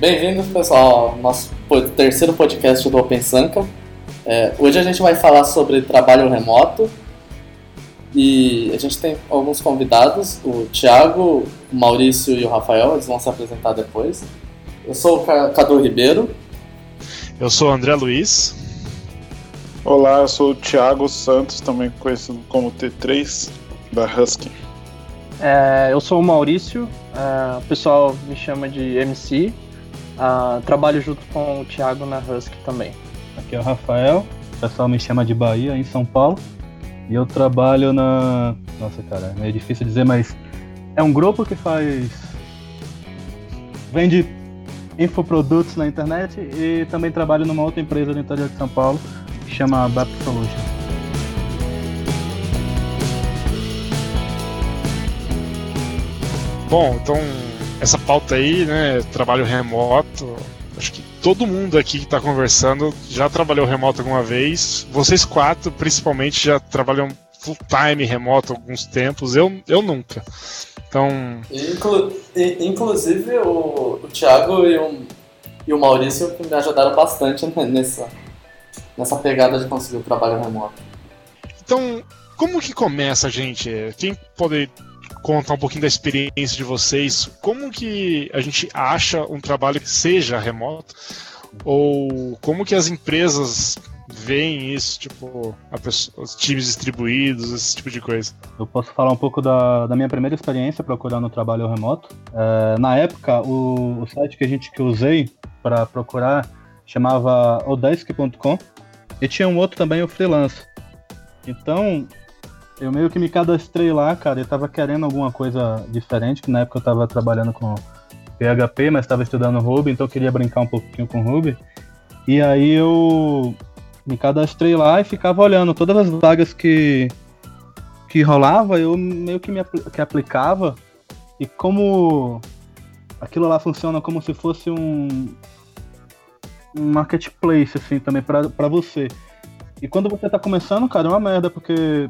Bem-vindos, pessoal, ao nosso terceiro podcast do Open Sanka. É, hoje a gente vai falar sobre trabalho remoto e a gente tem alguns convidados, o Thiago, o Maurício e o Rafael, eles vão se apresentar depois. Eu sou o Cadu Ribeiro. Eu sou o André Luiz. Olá, eu sou o Thiago Santos, também conhecido como T3, da Husky. É, eu sou o Maurício, é, o pessoal me chama de MC. Uh, trabalho junto com o Thiago na Husky também. Aqui é o Rafael, o pessoal me chama de Bahia, em São Paulo. E eu trabalho na. Nossa, cara, é meio difícil dizer, mas é um grupo que faz. vende infoprodutos na internet e também trabalho numa outra empresa do interior de São Paulo chama BAP Solution. Bom, então essa pauta aí, né, trabalho remoto, acho que todo mundo aqui que está conversando já trabalhou remoto alguma vez. Vocês quatro, principalmente, já trabalham full time remoto alguns tempos. Eu, eu nunca. Então. Inclu inclusive o, o Thiago e o, e o Maurício me ajudaram bastante nessa, nessa pegada de conseguir o trabalho remoto. Então, como que começa, gente? Quem pode contar um pouquinho da experiência de vocês? Como que a gente acha um trabalho que seja remoto? Ou como que as empresas veem isso, tipo, pessoa, os times distribuídos, esse tipo de coisa? Eu posso falar um pouco da, da minha primeira experiência procurando trabalho remoto. É, na época, o, o, site que a gente que usei para procurar chamava odesk.com e tinha um outro também, o Freelance. Então, eu meio que me cadastrei lá, cara, eu tava querendo alguma coisa diferente, que na época eu tava trabalhando com PHP, mas estava estudando Ruby, então eu queria brincar um pouquinho com Ruby. E aí eu me cadastrei lá e ficava olhando todas as vagas que que rolava, eu meio que me que aplicava. E como aquilo lá funciona como se fosse um um marketplace, assim, também para você. E quando você tá começando, cara, é uma merda, porque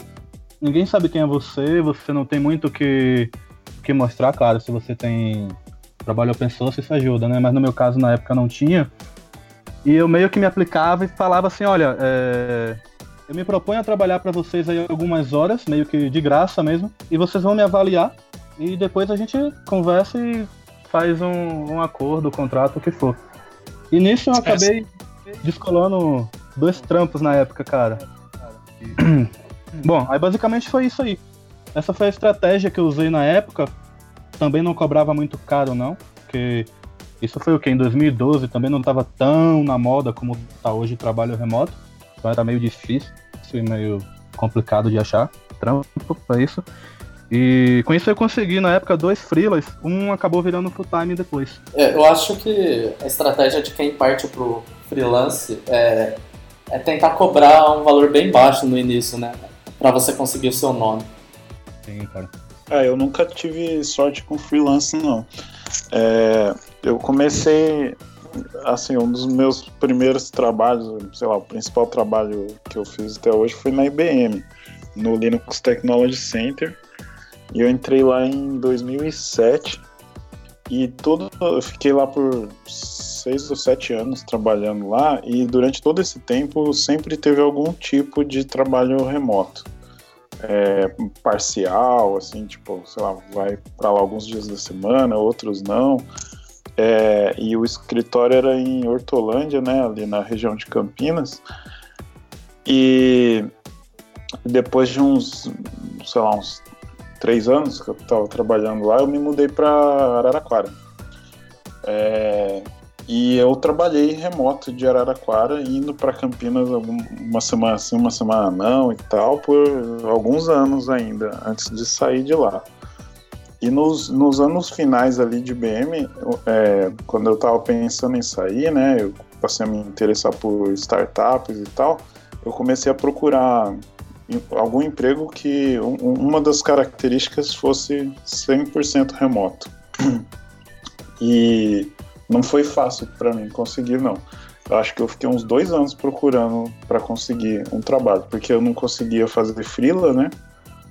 ninguém sabe quem é você, você não tem muito que, que mostrar, claro, se você tem trabalho open source, isso ajuda, né? Mas no meu caso, na época, não tinha. E eu meio que me aplicava e falava assim, olha, é... eu me proponho a trabalhar para vocês aí algumas horas, meio que de graça mesmo, e vocês vão me avaliar, e depois a gente conversa e faz um, um acordo, um contrato, o que for. E nisso eu acabei descolando dois trampos na época, cara. Bom, aí basicamente foi isso aí. Essa foi a estratégia que eu usei na época. Também não cobrava muito caro, não. Porque isso foi o que? Em 2012 também não estava tão na moda como está hoje o trabalho remoto. Então era meio difícil e meio complicado de achar trampo para isso. E com isso eu consegui, na época, dois freelas, um acabou virando full time depois. É, eu acho que a estratégia de quem parte pro freelance é, é tentar cobrar um valor bem baixo no início, né? Pra você conseguir o seu nome. Sim, cara. É, eu nunca tive sorte com freelance, não. É, eu comecei, assim, um dos meus primeiros trabalhos, sei lá, o principal trabalho que eu fiz até hoje foi na IBM, no Linux Technology Center e eu entrei lá em 2007 e todo eu fiquei lá por seis ou sete anos trabalhando lá e durante todo esse tempo sempre teve algum tipo de trabalho remoto. É, parcial, assim, tipo, sei lá, vai para lá alguns dias da semana, outros não. É, e o escritório era em Hortolândia, né, ali na região de Campinas. E depois de uns, sei lá, uns três anos que eu estava trabalhando lá, eu me mudei para Araraquara. É, e eu trabalhei remoto de Araraquara, indo para Campinas uma semana sim, uma semana não e tal, por alguns anos ainda, antes de sair de lá. E nos, nos anos finais ali de BM, é, quando eu estava pensando em sair, né, eu passei a me interessar por startups e tal, eu comecei a procurar algum emprego que um, uma das características fosse 100% remoto. E não foi fácil para mim conseguir, não. Eu acho que eu fiquei uns dois anos procurando para conseguir um trabalho, porque eu não conseguia fazer freela, né?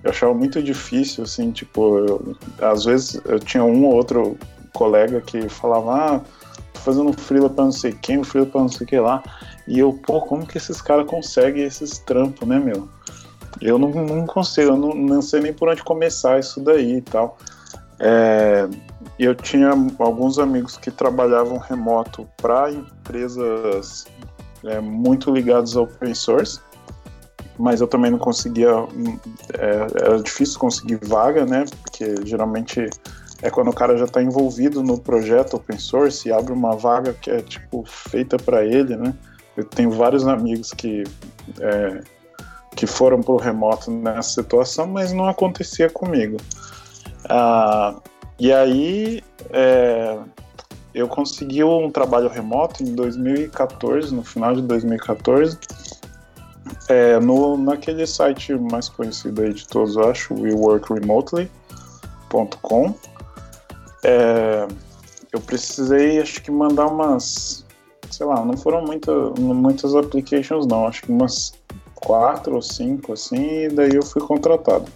Eu achava muito difícil, assim, tipo, eu, às vezes eu tinha um ou outro colega que falava, ah, fazendo um freela pra não sei quem, freela pra não sei o que lá. E eu, pô, como que esses caras conseguem esses trampos, né, meu? Eu não, não consigo, eu não, não sei nem por onde começar isso daí e tal. É, eu tinha alguns amigos que trabalhavam remoto para empresas é, muito ligadas ao open source, mas eu também não conseguia. É, era difícil conseguir vaga, né? Porque geralmente é quando o cara já está envolvido no projeto open source e abre uma vaga que é tipo feita para ele, né? Eu tenho vários amigos que é, que foram para o remoto nessa situação, mas não acontecia comigo. Ah, e aí é, eu consegui um trabalho remoto em 2014, no final de 2014, é, no, naquele site mais conhecido aí de todos, eu acho, weworkremotely.com. É, eu precisei, acho que mandar umas, sei lá, não foram muita, muitas applications não, acho que umas quatro ou cinco assim, e daí eu fui contratado.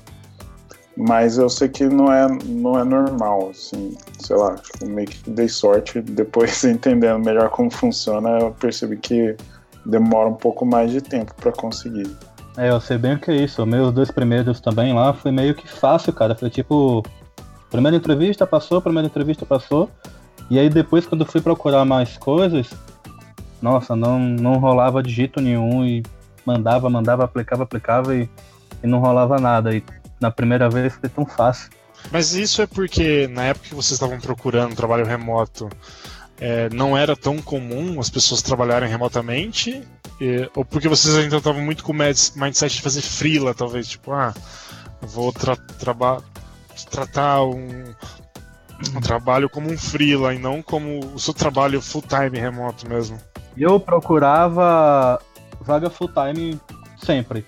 Mas eu sei que não é, não é normal, assim, sei lá, tipo, meio que dei sorte, depois entendendo melhor como funciona, eu percebi que demora um pouco mais de tempo para conseguir. É, eu sei bem o que é isso. Meus dois primeiros também lá foi meio que fácil, cara. Foi tipo, Primeira entrevista passou, primeira entrevista passou. E aí depois quando fui procurar mais coisas, nossa, não, não rolava de jeito nenhum e mandava, mandava, aplicava, aplicava e, e não rolava nada. E na primeira vez foi tão fácil. Mas isso é porque na época que vocês estavam procurando trabalho remoto, é, não era tão comum as pessoas trabalharem remotamente? E, ou porque vocês ainda estavam muito com o mindset de fazer freela, talvez? Tipo, ah, vou tra trabalhar tratar um, um trabalho como um freela e não como o seu trabalho full time remoto mesmo. Eu procurava vaga full time sempre,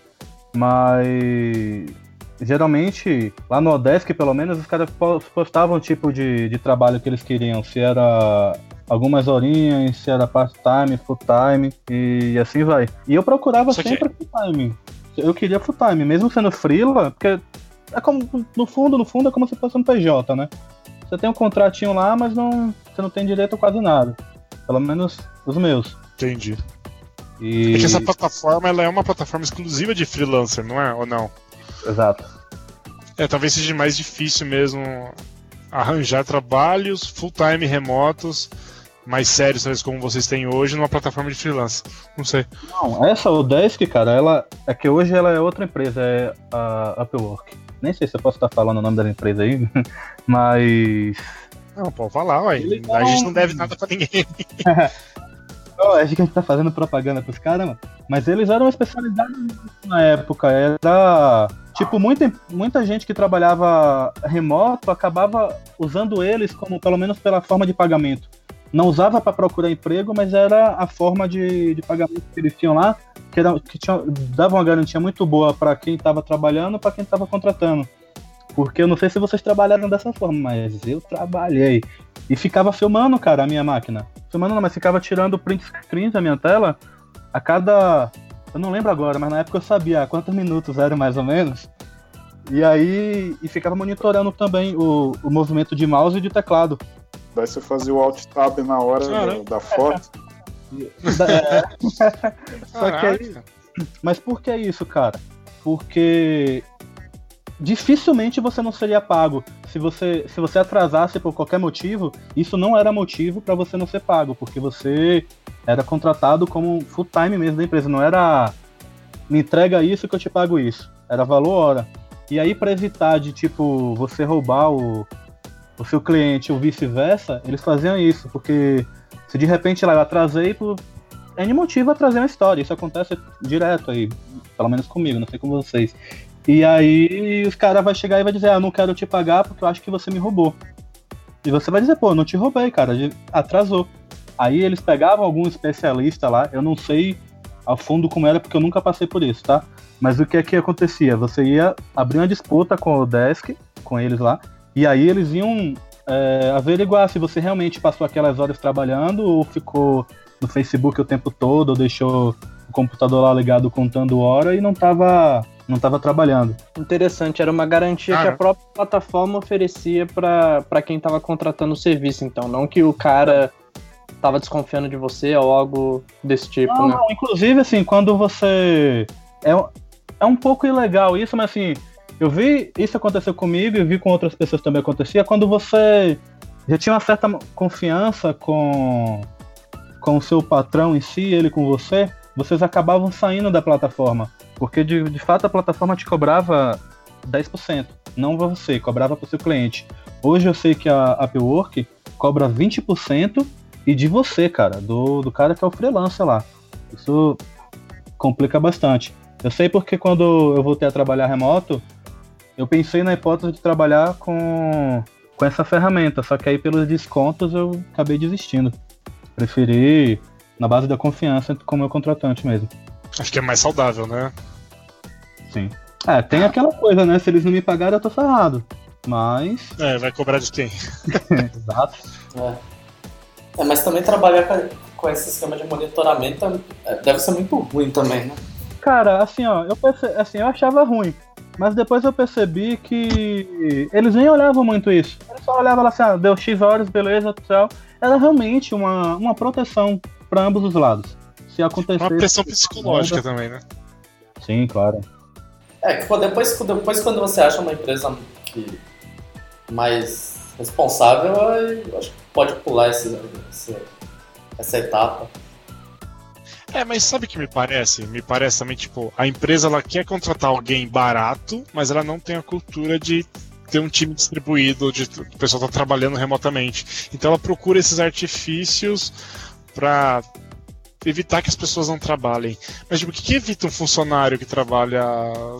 mas geralmente lá no Odesk pelo menos os caras postavam o tipo de, de trabalho que eles queriam, se era algumas horinhas, se era part-time, full-time e assim vai. E eu procurava sempre full-time. Eu queria full-time, mesmo sendo freela, porque é como, no fundo, no fundo, é como se fosse um PJ, né? Você tem um contratinho lá, mas não, você não tem direito a quase nada. Pelo menos os meus. Entendi. E... É que essa plataforma ela é uma plataforma exclusiva de freelancer, não é? Ou não? Exato. É, talvez seja mais difícil mesmo arranjar trabalhos full-time remotos mais sérios, talvez como vocês têm hoje, numa plataforma de freelance. Não sei. Não, essa Odesk, cara, ela é que hoje ela é outra empresa, é a Upwork. Nem sei se eu posso estar falando o nome da empresa aí, mas. Não, pode falar, ué. A gente não deve nada pra ninguém. oh, acho que a gente tá fazendo propaganda pros caras, mano. Mas eles eram especializados na época. Era. Tipo, muita, muita gente que trabalhava remoto acabava usando eles como, pelo menos pela forma de pagamento. Não usava para procurar emprego, mas era a forma de, de pagamento que eles tinham lá que, era, que tinha, dava uma garantia muito boa para quem estava trabalhando para quem estava contratando. Porque eu não sei se vocês trabalharam dessa forma, mas eu trabalhei. E ficava filmando, cara, a minha máquina. Filmando não, mas ficava tirando print screen da minha tela a cada. Eu não lembro agora, mas na época eu sabia quantos minutos eram mais ou menos. E aí. E ficava monitorando também o, o movimento de mouse e de teclado. Daí você fazia o Alt Tab na hora da, da foto. Só que aí, mas por que isso, cara? Porque dificilmente você não seria pago. Se você, se você atrasasse por qualquer motivo, isso não era motivo para você não ser pago, porque você era contratado como full time mesmo da empresa, não era me entrega isso que eu te pago isso. Era valor hora. E aí para evitar de tipo você roubar o, o seu cliente ou vice-versa, eles faziam isso, porque se de repente lá eu atrasei por N motivo a trazer uma história. Isso acontece direto aí, pelo menos comigo, não sei com vocês. E aí os caras vão chegar e vai dizer, ah, não quero te pagar porque eu acho que você me roubou. E você vai dizer, pô, não te roubei, cara, atrasou. Aí eles pegavam algum especialista lá, eu não sei a fundo como era, porque eu nunca passei por isso, tá? Mas o que é que acontecia? Você ia abrir uma disputa com o desk, com eles lá, e aí eles iam é, averiguar se você realmente passou aquelas horas trabalhando ou ficou no Facebook o tempo todo, ou deixou o computador lá ligado contando hora e não estava não tava trabalhando. Interessante, era uma garantia ah, que a própria plataforma oferecia para quem estava contratando o serviço, então, não que o cara tava desconfiando de você ou algo desse tipo, não, né? Não, inclusive, assim, quando você. É, é um pouco ilegal isso, mas assim, eu vi isso acontecer comigo e vi com outras pessoas também acontecia, quando você já tinha uma certa confiança com, com o seu patrão em si, ele com você, vocês acabavam saindo da plataforma. Porque de, de fato a plataforma te cobrava 10%, não você, cobrava para o seu cliente. Hoje eu sei que a Upwork cobra 20% e de você, cara, do, do cara que é o freelancer lá. Isso complica bastante. Eu sei porque quando eu voltei a trabalhar remoto, eu pensei na hipótese de trabalhar com, com essa ferramenta, só que aí pelos descontos eu acabei desistindo. Preferi na base da confiança com o meu contratante mesmo. Acho que é mais saudável, né? Sim. É, tem aquela coisa, né? Se eles não me pagarem, eu tô ferrado. Mas. É, vai cobrar de quem? Exato. É. é. mas também trabalhar com, esse sistema de monitoramento é, deve ser muito ruim também, né? Cara, assim, ó, eu perce... assim, eu achava ruim. Mas depois eu percebi que eles nem olhavam muito isso. Eles só olhavam assim, ah, deu X horas, beleza, tal. Era realmente uma, uma proteção para ambos os lados. Se acontecer. Uma pressão psicológica também, né? Sim, claro. É, depois, depois quando você acha uma empresa que mais responsável, acho que pode pular esse, esse, essa etapa. É, mas sabe o que me parece? Me parece também, tipo, a empresa ela quer contratar alguém barato, mas ela não tem a cultura de ter um time distribuído, de o pessoal tá trabalhando remotamente. Então ela procura esses artifícios para evitar que as pessoas não trabalhem. Mas tipo, o que, que evita um funcionário que trabalha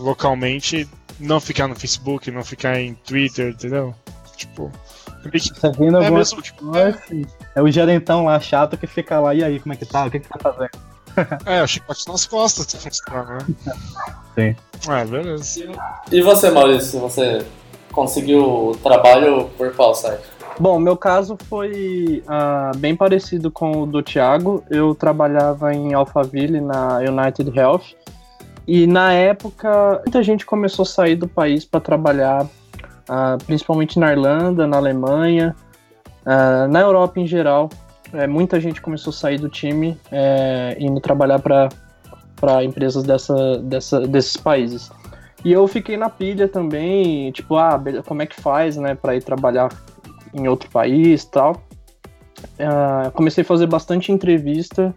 localmente não ficar no Facebook, não ficar em Twitter, entendeu? Tipo, Tá vendo é, mesmo, tipo, é... é o gerentão lá chato que fica lá, e aí, como é que tá? O que, que tá fazendo? É, o chicote nas costas se funcionar, né? Sim. É, beleza. E você, Maurício, você conseguiu trabalho por qual site? Bom, meu caso foi uh, bem parecido com o do Thiago. Eu trabalhava em Alphaville, na United Health. E na época, muita gente começou a sair do país para trabalhar, uh, principalmente na Irlanda, na Alemanha, uh, na Europa em geral. É, muita gente começou a sair do time é, indo trabalhar para empresas dessa, dessa, desses países. E eu fiquei na pilha também, tipo, ah, como é que faz, né, para ir trabalhar em outro país tal. Uh, comecei a fazer bastante entrevista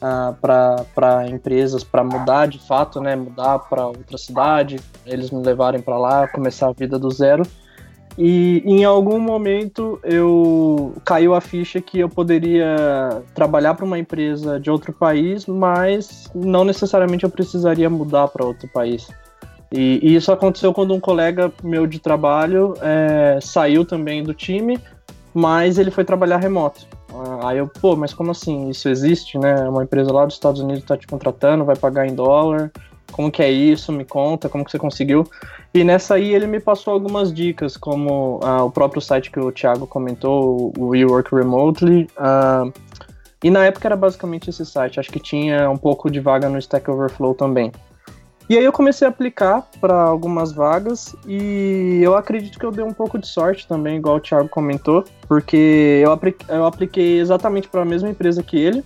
uh, para empresas para mudar de fato, né, mudar para outra cidade, eles me levarem para lá, começar a vida do zero. E em algum momento eu caiu a ficha que eu poderia trabalhar para uma empresa de outro país, mas não necessariamente eu precisaria mudar para outro país. E, e, isso aconteceu quando um colega meu de trabalho é, saiu também do time, mas ele foi trabalhar remoto. Ah, aí eu, pô, mas como assim? Isso existe, né? Uma empresa lá dos Estados Unidos está te contratando, vai pagar em dólar. Como que é isso? Me conta, como que você conseguiu? E nessa aí ele me passou algumas dicas, como ah, o próprio site que o Thiago comentou, o We Work Remotely. Ah, e na época era basicamente esse site. Acho que tinha um pouco de vaga no Stack Overflow também. E aí eu comecei a aplicar para algumas vagas e eu acredito que eu dei um pouco de sorte também, igual o Thiago comentou, porque eu, apliquei, eu apliquei exatamente para a mesma empresa que ele.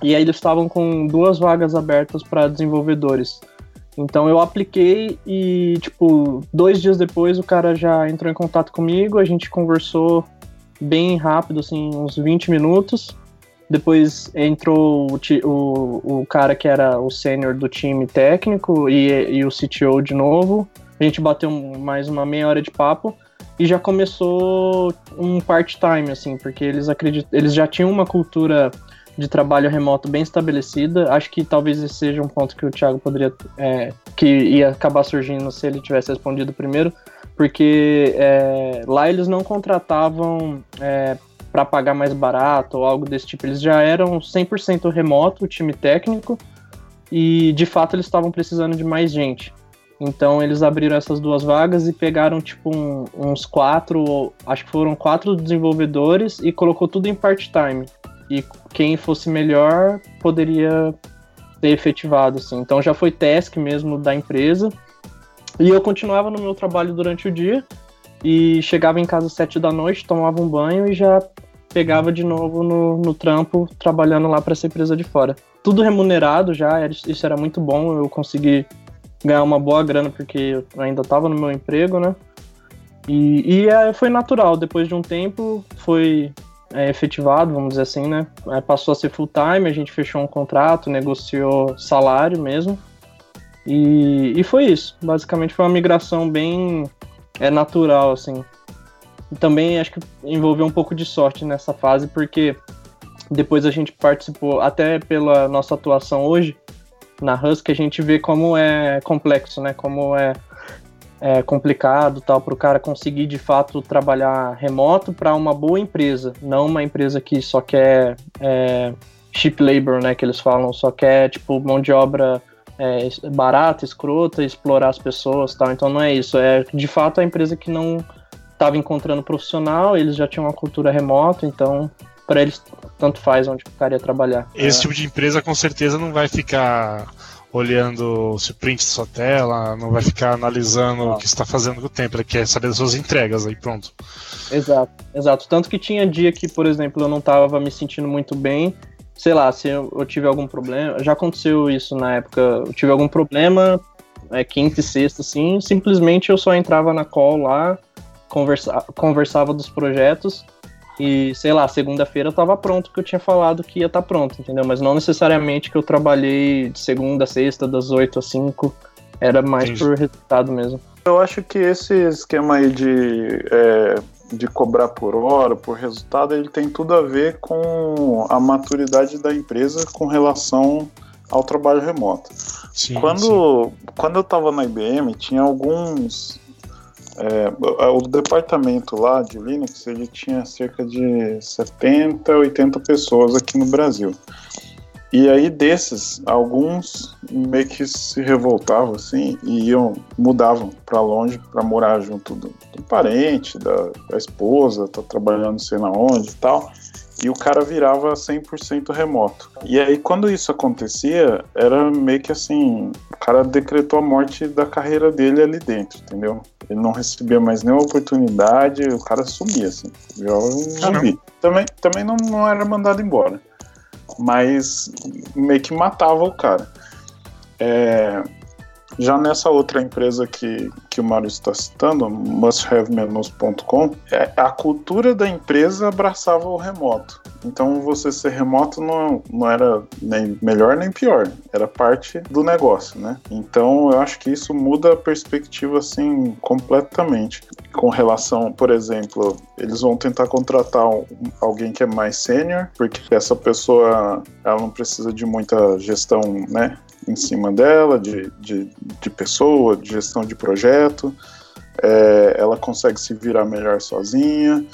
E aí eles estavam com duas vagas abertas para desenvolvedores. Então eu apliquei e, tipo, dois dias depois o cara já entrou em contato comigo, a gente conversou bem rápido, assim, uns 20 minutos. Depois entrou o, o, o cara que era o sênior do time técnico e, e o CTO de novo. A gente bateu mais uma meia hora de papo e já começou um part-time, assim, porque eles eles já tinham uma cultura de trabalho remoto bem estabelecida. Acho que talvez esse seja um ponto que o Thiago poderia. É, que ia acabar surgindo se ele tivesse respondido primeiro, porque é, lá eles não contratavam é, para pagar mais barato ou algo desse tipo. Eles já eram 100% remoto, o time técnico, e de fato eles estavam precisando de mais gente. Então eles abriram essas duas vagas e pegaram tipo um, uns quatro, acho que foram quatro desenvolvedores e colocou tudo em part-time. E quem fosse melhor poderia ter efetivado, assim. Então já foi task mesmo da empresa. E eu continuava no meu trabalho durante o dia e chegava em casa às sete da noite, tomava um banho e já pegava de novo no, no trampo, trabalhando lá para essa empresa de fora. Tudo remunerado já, isso era muito bom, eu consegui ganhar uma boa grana porque eu ainda estava no meu emprego, né? E, e é, foi natural, depois de um tempo foi é, efetivado, vamos dizer assim, né? É, passou a ser full time, a gente fechou um contrato, negociou salário mesmo. E, e foi isso. Basicamente foi uma migração bem é, natural, assim. Também acho que envolveu um pouco de sorte nessa fase, porque depois a gente participou, até pela nossa atuação hoje na Husky, a gente vê como é complexo, né? Como é é, complicado tal para o cara conseguir de fato trabalhar remoto para uma boa empresa, não uma empresa que só quer é, cheap labor, né, que eles falam, só quer tipo mão de obra é, barata, escrota, explorar as pessoas, tal. Então não é isso, é de fato a empresa que não estava encontrando profissional, eles já tinham uma cultura remota, então para eles tanto faz onde o cara ia trabalhar. Esse é. tipo de empresa com certeza não vai ficar olhando se o print da sua tela, não vai ficar analisando ah. o que está fazendo com o tempo, ele quer saber das suas entregas aí, pronto. Exato, exato. Tanto que tinha dia que, por exemplo, eu não estava me sentindo muito bem, sei lá, se eu, eu, tive algum problema, já aconteceu isso na época, eu tive algum problema, é, quinta e sexta, assim, simplesmente eu só entrava na call lá, conversa, conversava dos projetos, e, sei lá, segunda-feira tava pronto que eu tinha falado que ia estar tá pronto, entendeu? Mas não necessariamente que eu trabalhei de segunda a sexta, das 8 às 5. Era mais Entendi. por resultado mesmo. Eu acho que esse esquema aí de, é, de cobrar por hora, por resultado, ele tem tudo a ver com a maturidade da empresa com relação ao trabalho remoto. Sim, quando, sim. quando eu estava na IBM, tinha alguns é, o departamento lá de Linux ele tinha cerca de 70, 80 pessoas aqui no Brasil. E aí desses, alguns meio que se revoltavam assim e iam, mudavam para longe para morar junto do, do parente, da, da, esposa, tá trabalhando sei na onde e tal e o cara virava 100% remoto. E aí, quando isso acontecia, era meio que assim: o cara decretou a morte da carreira dele ali dentro, entendeu? Ele não recebia mais nenhuma oportunidade, o cara sumia, assim, virava um zumbi. Também, também não, não era mandado embora, mas meio que matava o cara. É, já nessa outra empresa que, que o Mário está citando, musthavemenus.com, é, a cultura da empresa abraçava o remoto. Então você ser remoto não, não era nem melhor nem pior, era parte do negócio, né? Então eu acho que isso muda a perspectiva assim completamente. Com relação, por exemplo, eles vão tentar contratar alguém que é mais sênior, porque essa pessoa ela não precisa de muita gestão, né? Em cima dela, de, de, de pessoa, de gestão de projeto. É, ela consegue se virar melhor sozinha.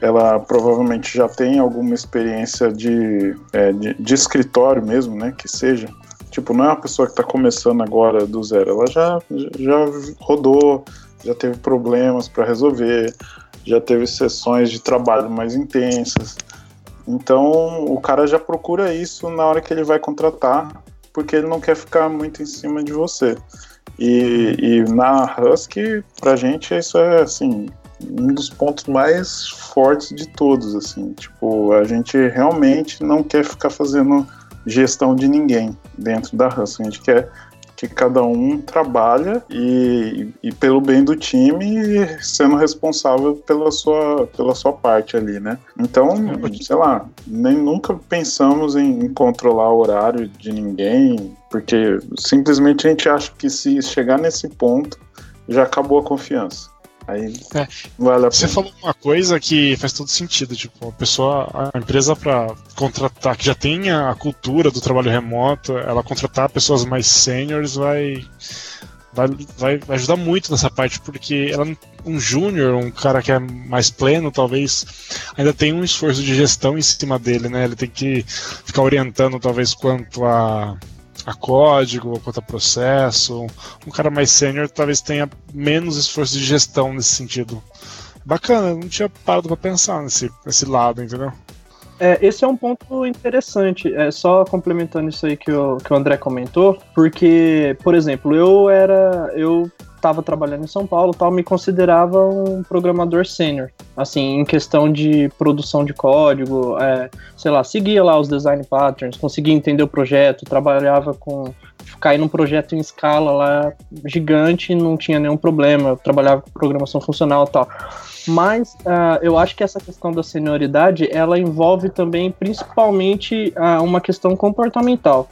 Ela provavelmente já tem alguma experiência de, é, de, de, escritório mesmo, né? Que seja. Tipo, não é uma pessoa que está começando agora do zero. Ela já, já rodou, já teve problemas para resolver, já teve sessões de trabalho mais intensas. Então, o cara já procura isso na hora que ele vai contratar porque ele não quer ficar muito em cima de você. E, e na Husky, pra gente, isso é assim um dos pontos mais fortes de todos, assim, tipo, a gente realmente não quer ficar fazendo gestão de ninguém dentro da Husky, a gente quer que cada um trabalha e, e, pelo bem do time sendo responsável pela sua, pela sua parte ali, né? Então, sei lá, nem nunca pensamos em, em controlar o horário de ninguém, porque simplesmente a gente acha que se chegar nesse ponto já acabou a confiança. Aí é. vale Você falou uma coisa que faz todo sentido, tipo, a pessoa, a empresa para contratar, que já tem a cultura do trabalho remoto, ela contratar pessoas mais seniors vai vai, vai ajudar muito nessa parte, porque ela, um júnior, um cara que é mais pleno, talvez ainda tem um esforço de gestão em cima dele, né? Ele tem que ficar orientando, talvez, quanto a a código, quanto a processo. Um cara mais sênior talvez tenha menos esforço de gestão nesse sentido. Bacana, não tinha parado para pensar nesse, nesse lado, entendeu? É, esse é um ponto interessante, é, só complementando isso aí que o, que o André comentou, porque, por exemplo, eu era. Eu estava trabalhando em São Paulo, tal, me considerava um programador sênior, assim, em questão de produção de código, é, sei lá, seguia lá os design patterns, conseguia entender o projeto, trabalhava com cair num projeto em escala lá gigante, não tinha nenhum problema, eu trabalhava com programação funcional e tal. Mas uh, eu acho que essa questão da senioridade, ela envolve também principalmente uh, uma questão comportamental.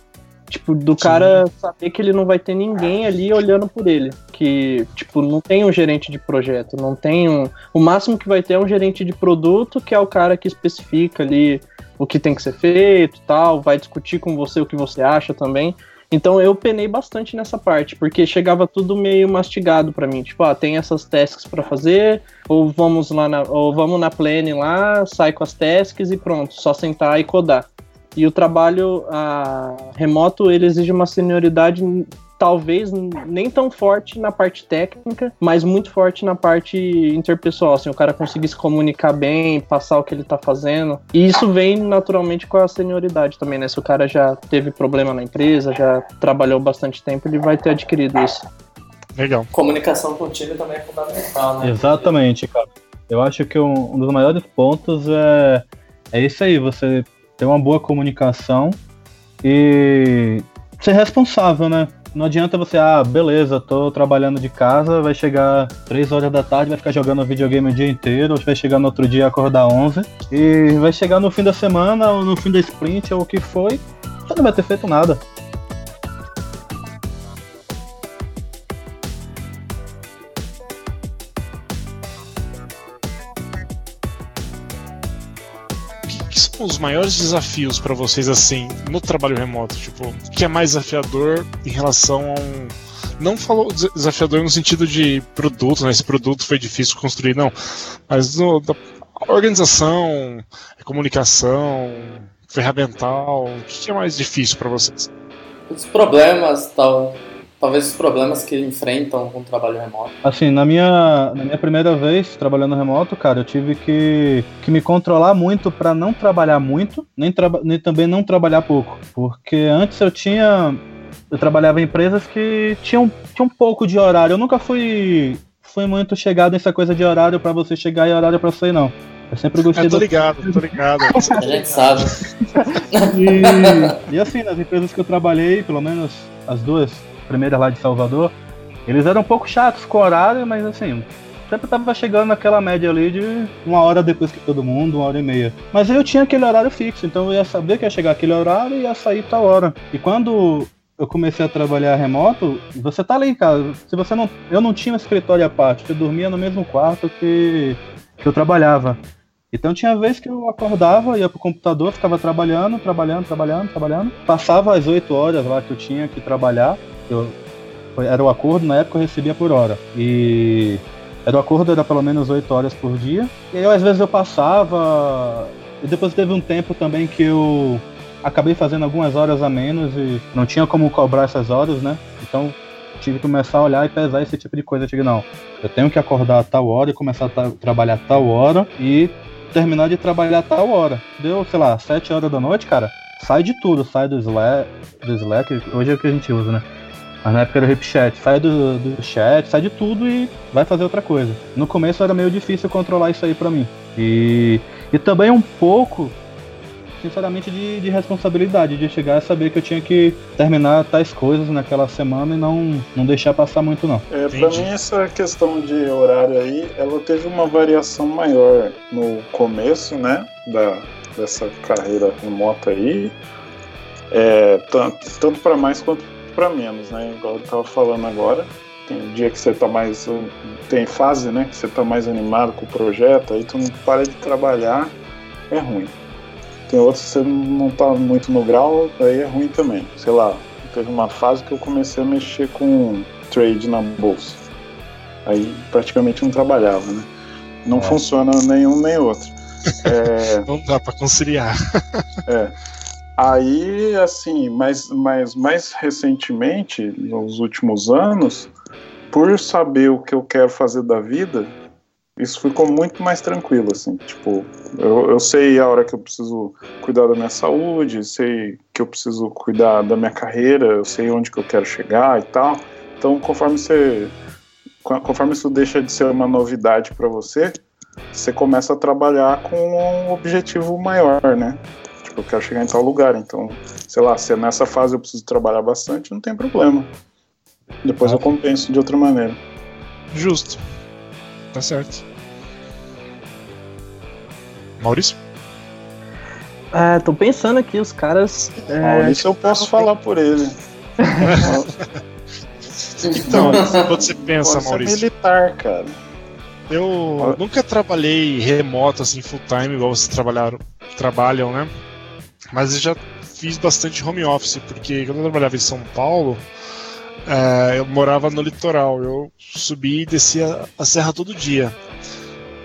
Tipo, do Sim. cara saber que ele não vai ter ninguém ali olhando por ele. Que, tipo, não tem um gerente de projeto, não tem um. O máximo que vai ter é um gerente de produto, que é o cara que especifica ali o que tem que ser feito tal, vai discutir com você o que você acha também. Então eu penei bastante nessa parte, porque chegava tudo meio mastigado para mim. Tipo, ah, tem essas tasks para fazer, ou vamos lá na, ou vamos na plane lá, sai com as tasks e pronto, só sentar e codar. E o trabalho a, remoto, ele exige uma senioridade talvez nem tão forte na parte técnica, mas muito forte na parte interpessoal, assim, o cara conseguir se comunicar bem, passar o que ele tá fazendo. E isso vem naturalmente com a senioridade também, né? Se o cara já teve problema na empresa, já trabalhou bastante tempo, ele vai ter adquirido isso. Legal. Comunicação com o time também é fundamental, né? Exatamente, cara. Eu acho que um, um dos maiores pontos é, é isso aí, você ter uma boa comunicação e ser responsável, né? Não adianta você, ah, beleza, tô trabalhando de casa, vai chegar 3 horas da tarde, vai ficar jogando videogame o dia inteiro, vai chegar no outro dia acordar 11, e vai chegar no fim da semana, ou no fim da sprint, ou o que foi, você não vai ter feito nada. Os maiores desafios para vocês assim no trabalho remoto? Tipo, o que é mais desafiador em relação a um não falou desafiador no sentido de produto, né? Esse produto foi difícil construir, não. Mas no, da organização, comunicação, ferramental, o que é mais difícil para vocês? Os problemas, tal, talvez os problemas que enfrentam com o trabalho remoto? Assim, na minha, na minha primeira vez trabalhando remoto, cara, eu tive que, que me controlar muito para não trabalhar muito, nem, traba, nem também não trabalhar pouco. Porque antes eu tinha. Eu trabalhava em empresas que tinham, tinham um pouco de horário. Eu nunca fui, fui muito chegado nessa coisa de horário para você chegar e horário para sair, não. Eu sempre gostei. Eu tô ligado, tô ligado. A gente sabe. E, e assim, nas empresas que eu trabalhei, pelo menos as duas, primeira lá de Salvador, eles eram um pouco chatos com o horário, mas assim, sempre tava chegando naquela média ali de uma hora depois que todo mundo, uma hora e meia. Mas eu tinha aquele horário fixo, então eu ia saber que ia chegar aquele horário e ia sair tal hora. E quando eu comecei a trabalhar remoto, você tá ali em casa. Se você não. Eu não tinha um escritório à parte, eu dormia no mesmo quarto que, que eu trabalhava. Então tinha vez que eu acordava, ia pro computador, ficava trabalhando, trabalhando, trabalhando, trabalhando. Passava as 8 horas lá que eu tinha que trabalhar. Eu, era o acordo, na época eu recebia por hora. E era o acordo, era pelo menos 8 horas por dia. E aí, às vezes eu passava. E depois teve um tempo também que eu acabei fazendo algumas horas a menos e não tinha como cobrar essas horas, né? Então tive que começar a olhar e pesar esse tipo de coisa. Eu digo, não, eu tenho que acordar a tal hora e começar a tra trabalhar a tal hora e terminar de trabalhar a tal hora. Deu, sei lá, 7 horas da noite, cara, sai de tudo, sai do Slack, do Slack, hoje é o que a gente usa, né? Mas na época era o Chat. Sai do, do chat, sai de tudo e vai fazer outra coisa. No começo era meio difícil controlar isso aí pra mim. E, e também um pouco, sinceramente, de, de responsabilidade, de chegar a saber que eu tinha que terminar tais coisas naquela semana e não, não deixar passar muito, não. É, pra mim, essa questão de horário aí, ela teve uma variação maior no começo, né, da, dessa carreira remota aí. É, tanto, tanto para mais quanto para menos, né? Igual eu tava falando agora. Tem dia que você tá mais. Tem fase, né? Que você tá mais animado com o projeto, aí tu não para de trabalhar, é ruim. Tem outros que você não tá muito no grau, aí é ruim também. Sei lá, teve uma fase que eu comecei a mexer com trade na bolsa. Aí praticamente não trabalhava, né? Não é. funciona nenhum nem outro. É... não dá para conciliar. é. Aí, assim, mas, mas mais recentemente, nos últimos anos, por saber o que eu quero fazer da vida, isso ficou muito mais tranquilo, assim. Tipo, eu, eu sei a hora que eu preciso cuidar da minha saúde, sei que eu preciso cuidar da minha carreira, eu sei onde que eu quero chegar e tal. Então, conforme você conforme isso deixa de ser uma novidade para você, você começa a trabalhar com um objetivo maior, né? Eu quero chegar em tal lugar, então, sei lá, se nessa fase eu preciso trabalhar bastante, não tem problema. Depois eu compenso de outra maneira. Justo. Tá certo. Maurício? É, tô pensando aqui, os caras. É... Maurício eu posso falar por ele. então, quando você pensa, Pode Maurício. militar, cara. Eu nunca trabalhei remoto, assim, full time, igual vocês trabalharam, trabalham, né? Mas eu já fiz bastante home office, porque quando eu trabalhava em São Paulo, é, eu morava no litoral. Eu subia e descia a serra todo dia.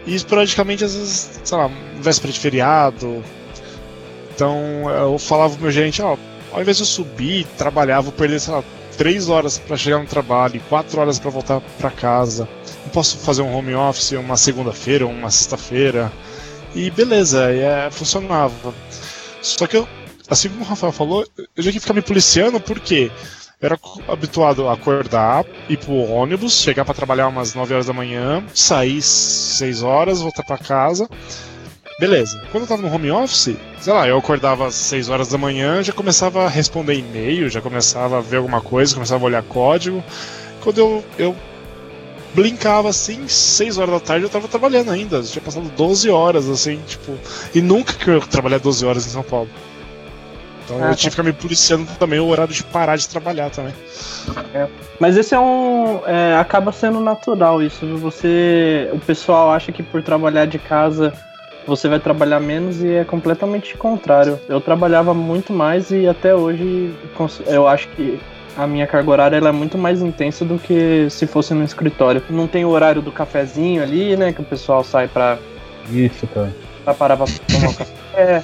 E esporadicamente, às vezes, sei lá, véspera de feriado. Então eu falava pro meu gerente, ó, ao invés de eu subir, trabalhar, vou perder, sei lá, três horas para chegar no trabalho, quatro horas para voltar para casa. Não posso fazer um home office uma segunda-feira, uma sexta-feira. E beleza, e é, funcionava. Só que eu, assim como o Rafael falou, eu já que ficar me policiando porque eu era habituado a acordar, ir pro ônibus, chegar para trabalhar umas 9 horas da manhã, sair 6 horas, voltar para casa. Beleza. Quando eu tava no home office, sei lá, eu acordava às 6 horas da manhã, já começava a responder e-mail, já começava a ver alguma coisa, começava a olhar código. Quando eu, eu blinkava assim, 6 horas da tarde eu tava trabalhando ainda. Já tinha passado 12 horas, assim, tipo. E nunca que eu trabalhei 12 horas em São Paulo. Então ah, eu tive tá. que ficar me policiando também o horário de parar de trabalhar também. É. Mas esse é um. É, acaba sendo natural isso. Você. O pessoal acha que por trabalhar de casa você vai trabalhar menos e é completamente contrário. Eu trabalhava muito mais e até hoje eu acho que a minha carga horária é muito mais intensa do que se fosse no escritório. Não tem o horário do cafezinho ali, né? Que o pessoal sai pra. Isso, cara. Pra parar pra tomar um café.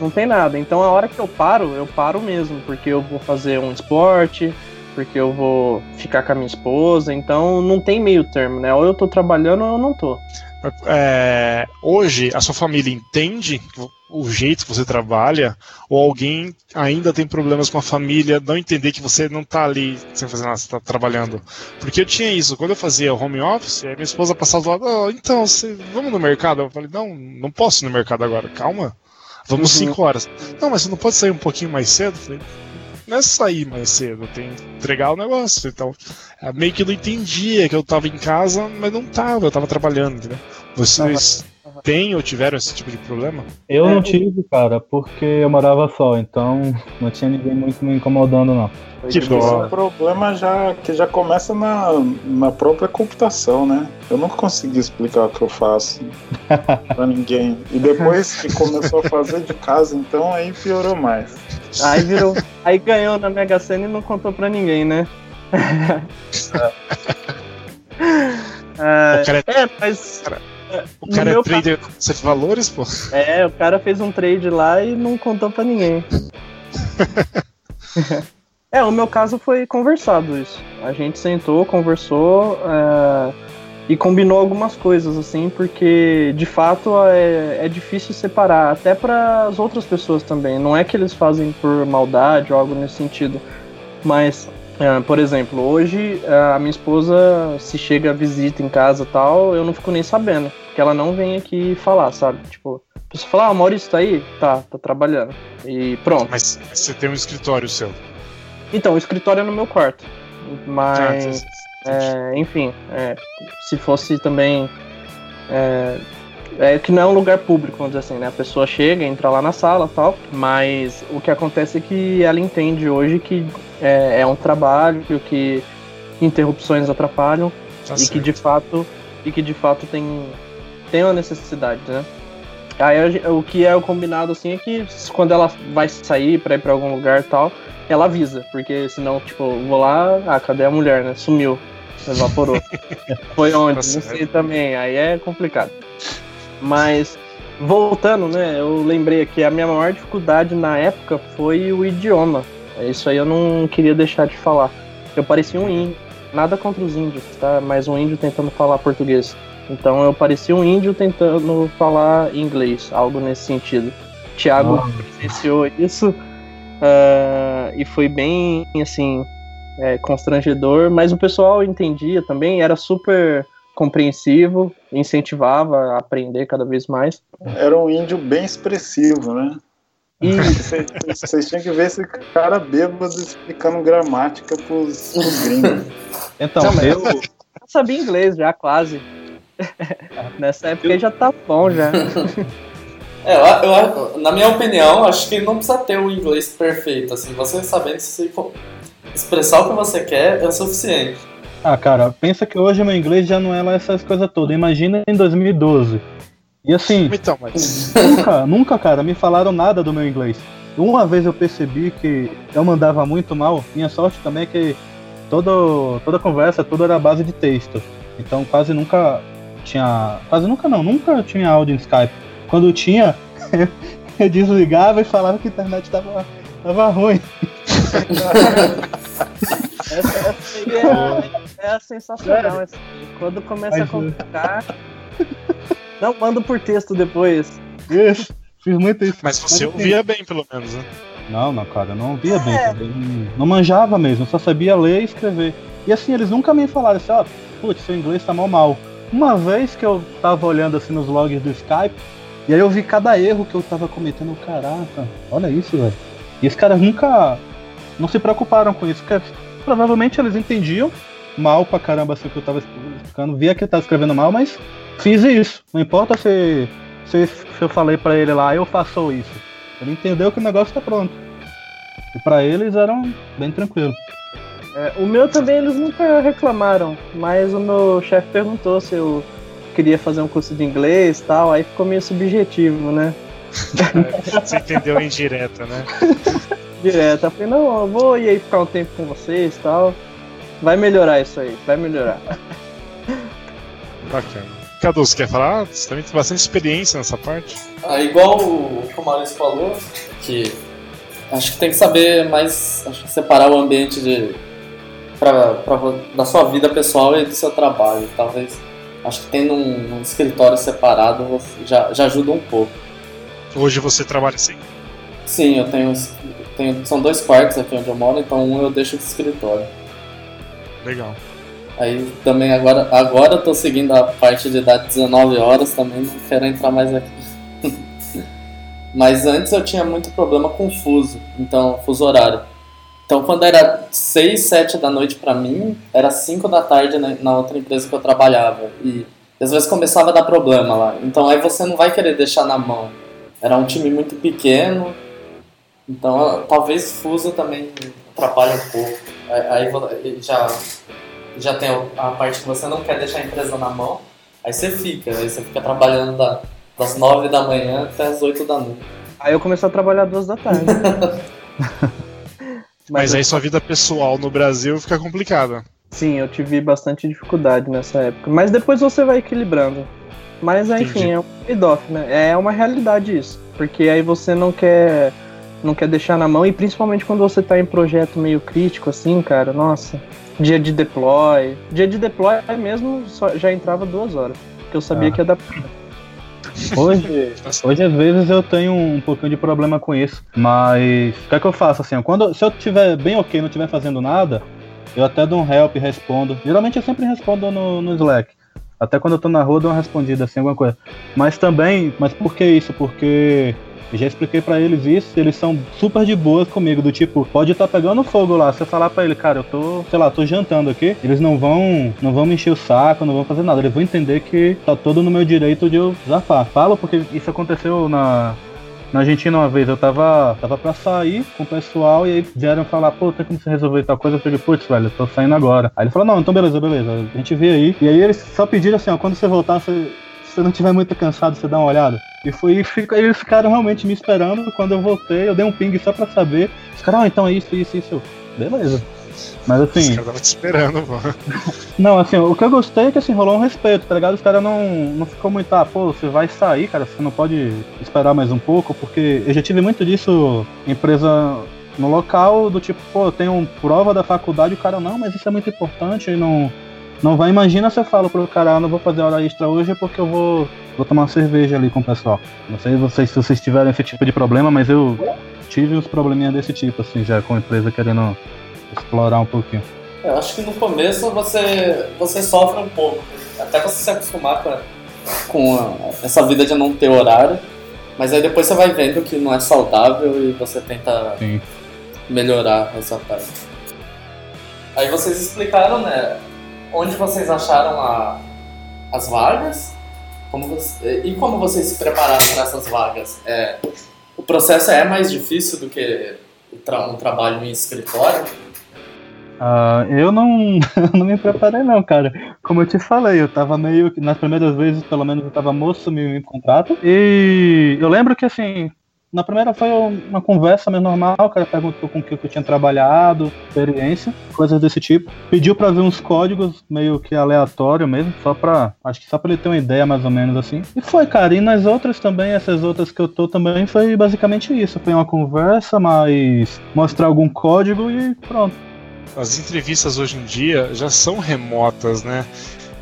Não tem nada. Então a hora que eu paro, eu paro mesmo, porque eu vou fazer um esporte, porque eu vou ficar com a minha esposa. Então não tem meio termo, né? Ou eu tô trabalhando ou eu não tô. É, hoje a sua família entende o jeito que você trabalha? Ou alguém ainda tem problemas com a família não entender que você não está ali sem fazer nada, você está trabalhando? Porque eu tinha isso quando eu fazia home office aí minha esposa passava do lado oh, então você, vamos no mercado? Eu falei não não posso ir no mercado agora calma vamos 5 uhum. horas. Não mas você não pode sair um pouquinho mais cedo? Eu falei não é sair mais cedo, tem que entregar o negócio. Então, é meio que não entendia que eu tava em casa, mas não tava, eu tava trabalhando, entendeu? Vocês. Têm ou tiveram esse tipo de problema? Eu é, não tive, cara, porque eu morava só, então não tinha ninguém muito me incomodando, não. Que Esse é problema já, que já começa na, na própria computação, né? Eu nunca consegui explicar o que eu faço pra ninguém. E depois que começou a fazer de casa, então aí piorou mais. Aí virou. Aí ganhou na Mega Sena e não contou pra ninguém, né? é, cara é, é mas. Cara, o cara é trader com de valores, pô? É, o cara fez um trade lá e não contou pra ninguém. é, o meu caso foi conversado isso. A gente sentou, conversou. É e combinou algumas coisas, assim, porque de fato é, é difícil separar, até para as outras pessoas também. Não é que eles fazem por maldade ou algo nesse sentido, mas, é, por exemplo, hoje a minha esposa, se chega a visita em casa tal, eu não fico nem sabendo, porque ela não vem aqui falar, sabe? Tipo, a pessoa fala, ah, o Maurício tá aí? Tá, tá trabalhando. E pronto. Mas você tem um escritório seu? Então, o escritório é no meu quarto. Mas. Ah, é, enfim, é, se fosse também. É, é, que não é um lugar público, vamos dizer assim, né? A pessoa chega, entra lá na sala tal, mas o que acontece é que ela entende hoje que é, é um trabalho, que interrupções atrapalham tá e certo. que de fato e que de fato tem, tem uma necessidade, né? Aí o que é o combinado assim é que quando ela vai sair para ir para algum lugar tal, ela avisa, porque senão, tipo, vou lá, ah, cadê a mulher, né? Sumiu, evaporou. Foi onde? Não sei também, aí é complicado. Mas, voltando, né, eu lembrei aqui, a minha maior dificuldade na época foi o idioma. Isso aí eu não queria deixar de falar. Eu parecia um índio, nada contra os índios, tá? Mas um índio tentando falar português. Então eu parecia um índio tentando falar inglês, algo nesse sentido. Tiago presenciou isso Uh, e foi bem, assim, é, constrangedor, mas o pessoal entendia também, era super compreensivo, incentivava a aprender cada vez mais. Era um índio bem expressivo, né? E vocês tinham que ver esse cara bêbado explicando gramática pros, pros gringos. Então, eu... eu sabia inglês já, quase. Nessa época eu... já tá bom já. É, eu, eu, na minha opinião, acho que não precisa ter um inglês perfeito. Assim, você sabendo se expressar o que você quer é o suficiente. Ah, cara, pensa que hoje meu inglês já não é lá essas coisas todas. Imagina em 2012. E assim, então, mas... nunca, nunca, cara, me falaram nada do meu inglês. Uma vez eu percebi que eu mandava muito mal. Minha sorte também é que todo, toda conversa, tudo era base de texto. Então quase nunca tinha. Quase nunca não, nunca tinha áudio em Skype. Quando tinha, eu desligava e falava que a internet tava, tava ruim. essa, essa é, é sensacional. Assim. Quando começa Mas, a complicar. Não, manda por texto depois. Isso, fiz muito isso. Mas você Mas, ouvia bem, pelo menos, né? Não, não, cara, eu não ouvia é. bem. Cara. não manjava mesmo, só sabia ler e escrever. E assim, eles nunca me falaram assim, ó, oh, putz, seu inglês tá mal mal. Uma vez que eu tava olhando assim nos logs do Skype, e aí eu vi cada erro que eu tava cometendo, caraca, olha isso, velho. E os caras nunca não se preocuparam com isso, porque provavelmente eles entendiam mal pra caramba assim que eu tava explicando, via que eu tava escrevendo mal, mas fiz isso. Não importa se, se, se eu falei para ele lá, eu faço isso. Ele entendeu que o negócio tá pronto. E para eles eram bem tranquilo. É, o meu também eles nunca reclamaram, mas o meu chefe perguntou se eu queria fazer um curso de inglês e tal, aí ficou meio subjetivo, né? Você entendeu em direta, né? Direta. Eu falei, não, eu vou ir aí ficar um tempo com vocês e tal. Vai melhorar isso aí, vai melhorar. Bacana. Cadu, você quer falar? Você também tem bastante experiência nessa parte. Ah, igual o que o Maurício falou, que acho que tem que saber mais, acho que separar o ambiente de pra, pra, da sua vida pessoal e do seu trabalho. Talvez, acho que tendo um, um escritório separado já, já ajuda um pouco. Hoje você trabalha assim? Sim, eu tenho, tenho. São dois quartos aqui onde eu moro, então um eu deixo de escritório. Legal. Aí também agora, agora eu tô seguindo a parte de dar 19 horas, também não quero entrar mais aqui. Mas antes eu tinha muito problema com fuso, então, fuso horário. Então quando era 6, 7 da noite pra mim, era 5 da tarde na, na outra empresa que eu trabalhava. E às vezes começava a dar problema lá. Então aí você não vai querer deixar na mão. Era um time muito pequeno, então talvez fuso também atrapalhe um pouco. Aí já já tem a parte que você não quer deixar a empresa na mão, aí você fica, aí você fica trabalhando da, das 9 da manhã até as 8 da noite. Aí eu comecei a trabalhar duas da tarde. Mas, Mas aí sua vida pessoal no Brasil fica complicada. Sim, eu tive bastante dificuldade nessa época. Mas depois você vai equilibrando. Mas enfim, é um trade-off, né? É uma realidade isso. Porque aí você não quer não quer deixar na mão, e principalmente quando você tá em projeto meio crítico, assim, cara, nossa, dia de deploy. Dia de deploy mesmo só, já entrava duas horas, porque eu sabia ah. que ia dar. Hoje, hoje, às vezes, eu tenho um pouquinho de problema com isso. Mas o que é que eu faço assim? Quando, se eu tiver bem ok, não estiver fazendo nada, eu até dou um help e respondo. Geralmente eu sempre respondo no, no Slack. Até quando eu tô na rua, dou uma respondida assim, alguma coisa. Mas também, mas por que isso? Porque eu já expliquei para eles isso, eles são super de boas comigo, do tipo, pode estar tá pegando fogo lá, eu falar para ele, cara, eu tô, sei lá, tô jantando aqui, eles não vão, não vão me encher o saco, não vão fazer nada, eles vão entender que tá todo no meu direito de eu zafar. Falo porque isso aconteceu na, na Argentina uma vez, eu tava, tava pra sair com o pessoal e aí vieram falar, pô, tem como você resolver tal coisa? Eu falei, putz, velho, eu tô saindo agora. Aí ele falou, não, então beleza, beleza, a gente vê aí. E aí eles só pediram assim, ó, quando você voltar, você você não estiver muito cansado, você dá uma olhada. E foi eles ficaram realmente me esperando. Quando eu voltei, eu dei um ping só pra saber. Os caras, ah, então é isso, isso, isso. Beleza. Mas assim. Os caras estavam te esperando, pô. não, assim, o que eu gostei é que assim, rolou um respeito, tá ligado? Os caras não, não ficou muito, ah, pô, você vai sair, cara, você não pode esperar mais um pouco, porque eu já tive muito disso, empresa no local, do tipo, pô, eu tenho prova da faculdade, o cara, não, mas isso é muito importante, e não não vai, imagina se eu falo pro cara, ah, não vou fazer hora extra hoje porque eu vou, vou tomar uma cerveja ali com o pessoal. Não sei vocês, se vocês tiveram esse tipo de problema, mas eu tive uns probleminha desse tipo, assim, já com a empresa querendo explorar um pouquinho. Eu acho que no começo você, você sofre um pouco, até você se acostumar com, a, com a, essa vida de não ter horário, mas aí depois você vai vendo que não é saudável e você tenta Sim. melhorar essa parte. Aí vocês explicaram, né, onde vocês acharam a, as vagas como você, e como vocês se prepararam para essas vagas. É, o processo é mais difícil do que um trabalho em escritório? Uh, eu não, não me preparei não, cara. Como eu te falei, eu tava meio que, nas primeiras vezes, pelo menos, eu tava moço me contrato. E eu lembro que assim, na primeira foi uma conversa meio normal, o cara perguntou com o que eu tinha trabalhado, experiência, coisas desse tipo. Pediu para ver uns códigos meio que aleatório mesmo, só pra. Acho que só pra ele ter uma ideia mais ou menos assim. E foi, cara. E nas outras também, essas outras que eu tô também, foi basicamente isso. Foi uma conversa, mas mostrar algum código e pronto. As entrevistas hoje em dia já são remotas, né?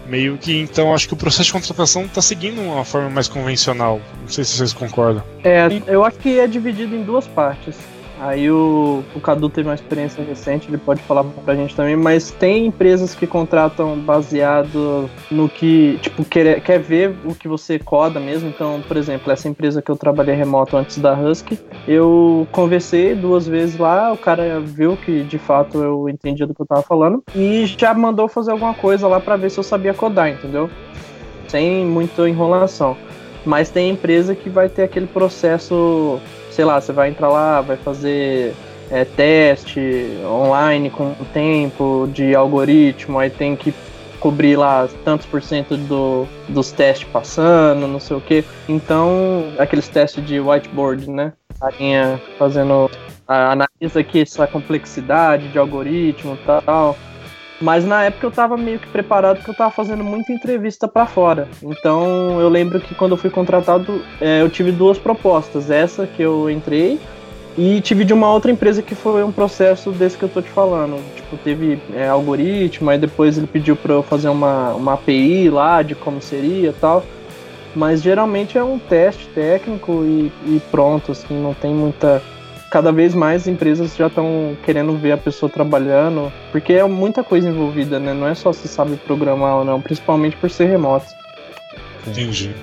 Meio que então acho que o processo de contratação está seguindo uma forma mais convencional. Não sei se vocês concordam. É, eu acho que é dividido em duas partes. Aí o, o Cadu teve uma experiência recente, ele pode falar pra gente também, mas tem empresas que contratam baseado no que, tipo, quer, quer ver o que você coda mesmo. Então, por exemplo, essa empresa que eu trabalhei remoto antes da Husky, eu conversei duas vezes lá, o cara viu que de fato eu entendia do que eu tava falando e já mandou fazer alguma coisa lá para ver se eu sabia codar, entendeu? Sem muita enrolação. Mas tem empresa que vai ter aquele processo sei lá, você vai entrar lá, vai fazer é, teste online com o tempo de algoritmo, aí tem que cobrir lá tantos por cento do, dos testes passando, não sei o que. Então, aqueles testes de whiteboard, né? A linha fazendo. Analisa aqui essa complexidade de algoritmo e tal. Mas na época eu tava meio que preparado porque eu tava fazendo muita entrevista para fora. Então eu lembro que quando eu fui contratado, é, eu tive duas propostas. Essa que eu entrei e tive de uma outra empresa que foi um processo desse que eu tô te falando. Tipo, teve é, algoritmo, aí depois ele pediu para eu fazer uma, uma API lá de como seria e tal. Mas geralmente é um teste técnico e, e pronto, assim, não tem muita cada vez mais empresas já estão querendo ver a pessoa trabalhando, porque é muita coisa envolvida, né? Não é só se sabe programar ou não, principalmente por ser remoto. Entendi.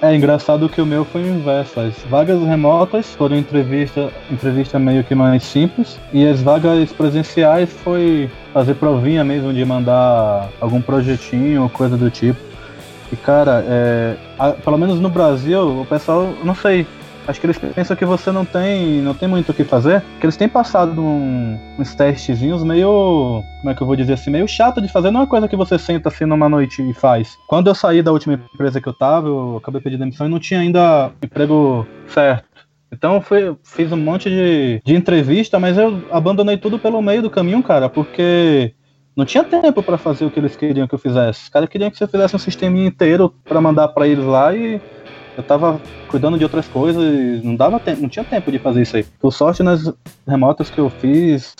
É engraçado que o meu foi o inverso. As vagas remotas foram entrevista, entrevista meio que mais simples, e as vagas presenciais foi fazer provinha mesmo de mandar algum projetinho ou coisa do tipo. E cara, é, a, pelo menos no Brasil, o pessoal, não sei, Acho que eles pensam que você não tem, não tem muito o que fazer, que eles têm passado um, uns testezinhos meio, como é que eu vou dizer assim, meio chato de fazer, não é coisa que você senta assim numa noite e faz. Quando eu saí da última empresa que eu tava, eu acabei pedindo demissão e não tinha ainda emprego certo. Então fui, fiz um monte de, de entrevista, mas eu abandonei tudo pelo meio do caminho, cara, porque não tinha tempo para fazer o que eles queriam que eu fizesse. Os caras queriam que você fizesse um sistema inteiro para mandar para eles lá e eu tava cuidando de outras coisas e não dava tempo, não tinha tempo de fazer isso aí. Por sorte, nas remotas que eu fiz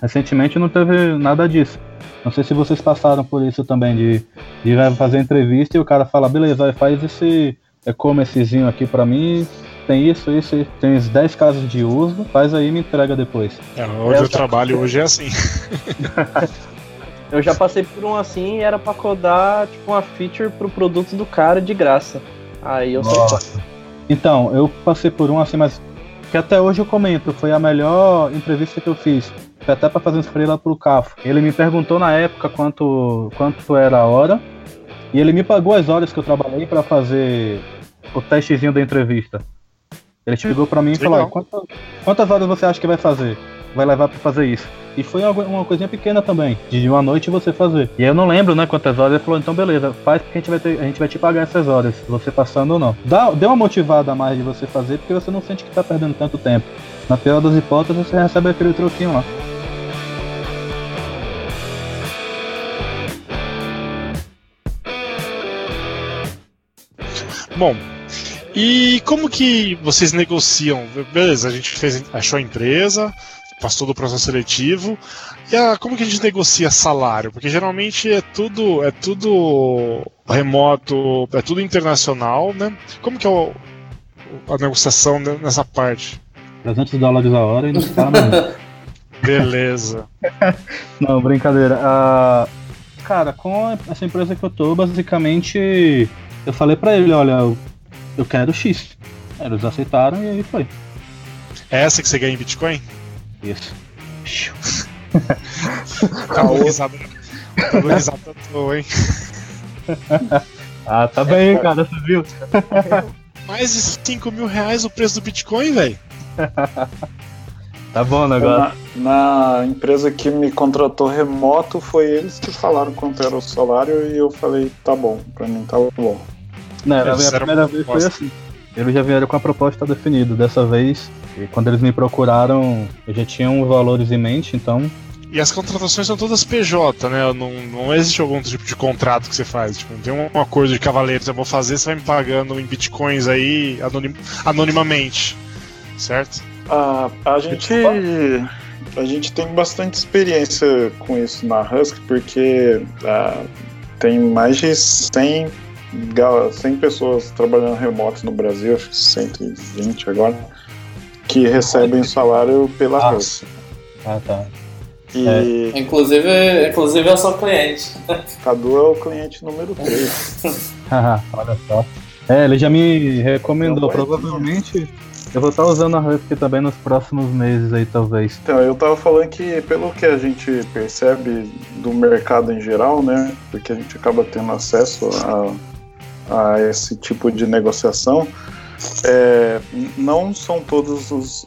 recentemente não teve nada disso. Não sei se vocês passaram por isso também, de, de fazer entrevista e o cara fala, beleza, faz esse e-commercezinho aqui para mim, tem isso, isso, tem uns 10 casos de uso, faz aí e me entrega depois. É, onde eu, eu trabalho hoje é assim. eu já passei por um assim e era pra codar tipo uma feature pro produto do cara de graça. Aí eu Nossa. sou. Então, eu passei por um assim, mas que até hoje eu comento, foi a melhor entrevista que eu fiz. Foi até para fazer uns freela pro CAFO. Ele me perguntou na época quanto, quanto era a hora. E ele me pagou as horas que eu trabalhei para fazer o testezinho da entrevista. Ele chegou para mim e falou: quantas, quantas horas você acha que vai fazer? Vai levar para fazer isso? E foi uma coisinha pequena também, de uma noite você fazer. E eu não lembro, né, quantas horas. Ele falou, então beleza, faz porque a gente vai, ter, a gente vai te pagar essas horas, você passando ou não. Dá, deu uma motivada a mais de você fazer, porque você não sente que tá perdendo tanto tempo. Na pior das hipóteses, você recebe aquele troquinho lá. Bom, e como que vocês negociam? Beleza, a gente fez, achou a empresa, passou do processo seletivo. E a, como que a gente negocia salário? Porque geralmente é tudo é tudo remoto, é tudo internacional, né? Como que é o, a negociação nessa parte? 300 dólares a hora e não está Beleza. Não, brincadeira. Uh, cara, com essa empresa que eu tô, basicamente, eu falei pra ele, olha, eu, eu quero X. Eles aceitaram e aí foi. É essa que você ganha em Bitcoin? Isso. valorizado. Tá valorizado hein? ah, tá bem, cara, você viu? Mais de 5 mil reais o preço do Bitcoin, velho. Tá bom o negócio. Na, na, empresa que me contratou remoto, foi eles que falaram quanto era o salário e eu falei, tá bom, pra mim tá bom. Não, a minha primeira vez foi assim. Eles já vieram com a proposta definida. Dessa vez, quando eles me procuraram, eu já tinha uns valores em mente, então. E as contratações são todas PJ, né? Não, não existe algum tipo de contrato que você faz. Tipo, não tem um acordo de cavaleiros, eu vou fazer, você vai me pagando em bitcoins aí anonim, anonimamente. Certo? Ah, a gente. A gente tem bastante experiência com isso na Husky, porque ah, tem mais de 100 100 pessoas trabalhando remoto no Brasil, acho que 120 agora, que recebem o salário pela ah. Ah, tá. E... É. Inclusive, inclusive eu sou cliente. Cadu é o cliente número 3. Olha só. É, ele já me recomendou, provavelmente. Eu vou estar usando a Husky também nos próximos meses aí, talvez. Então, eu tava falando que pelo que a gente percebe do mercado em geral, né? Porque a gente acaba tendo acesso a, a esse tipo de negociação, é, não são todos os.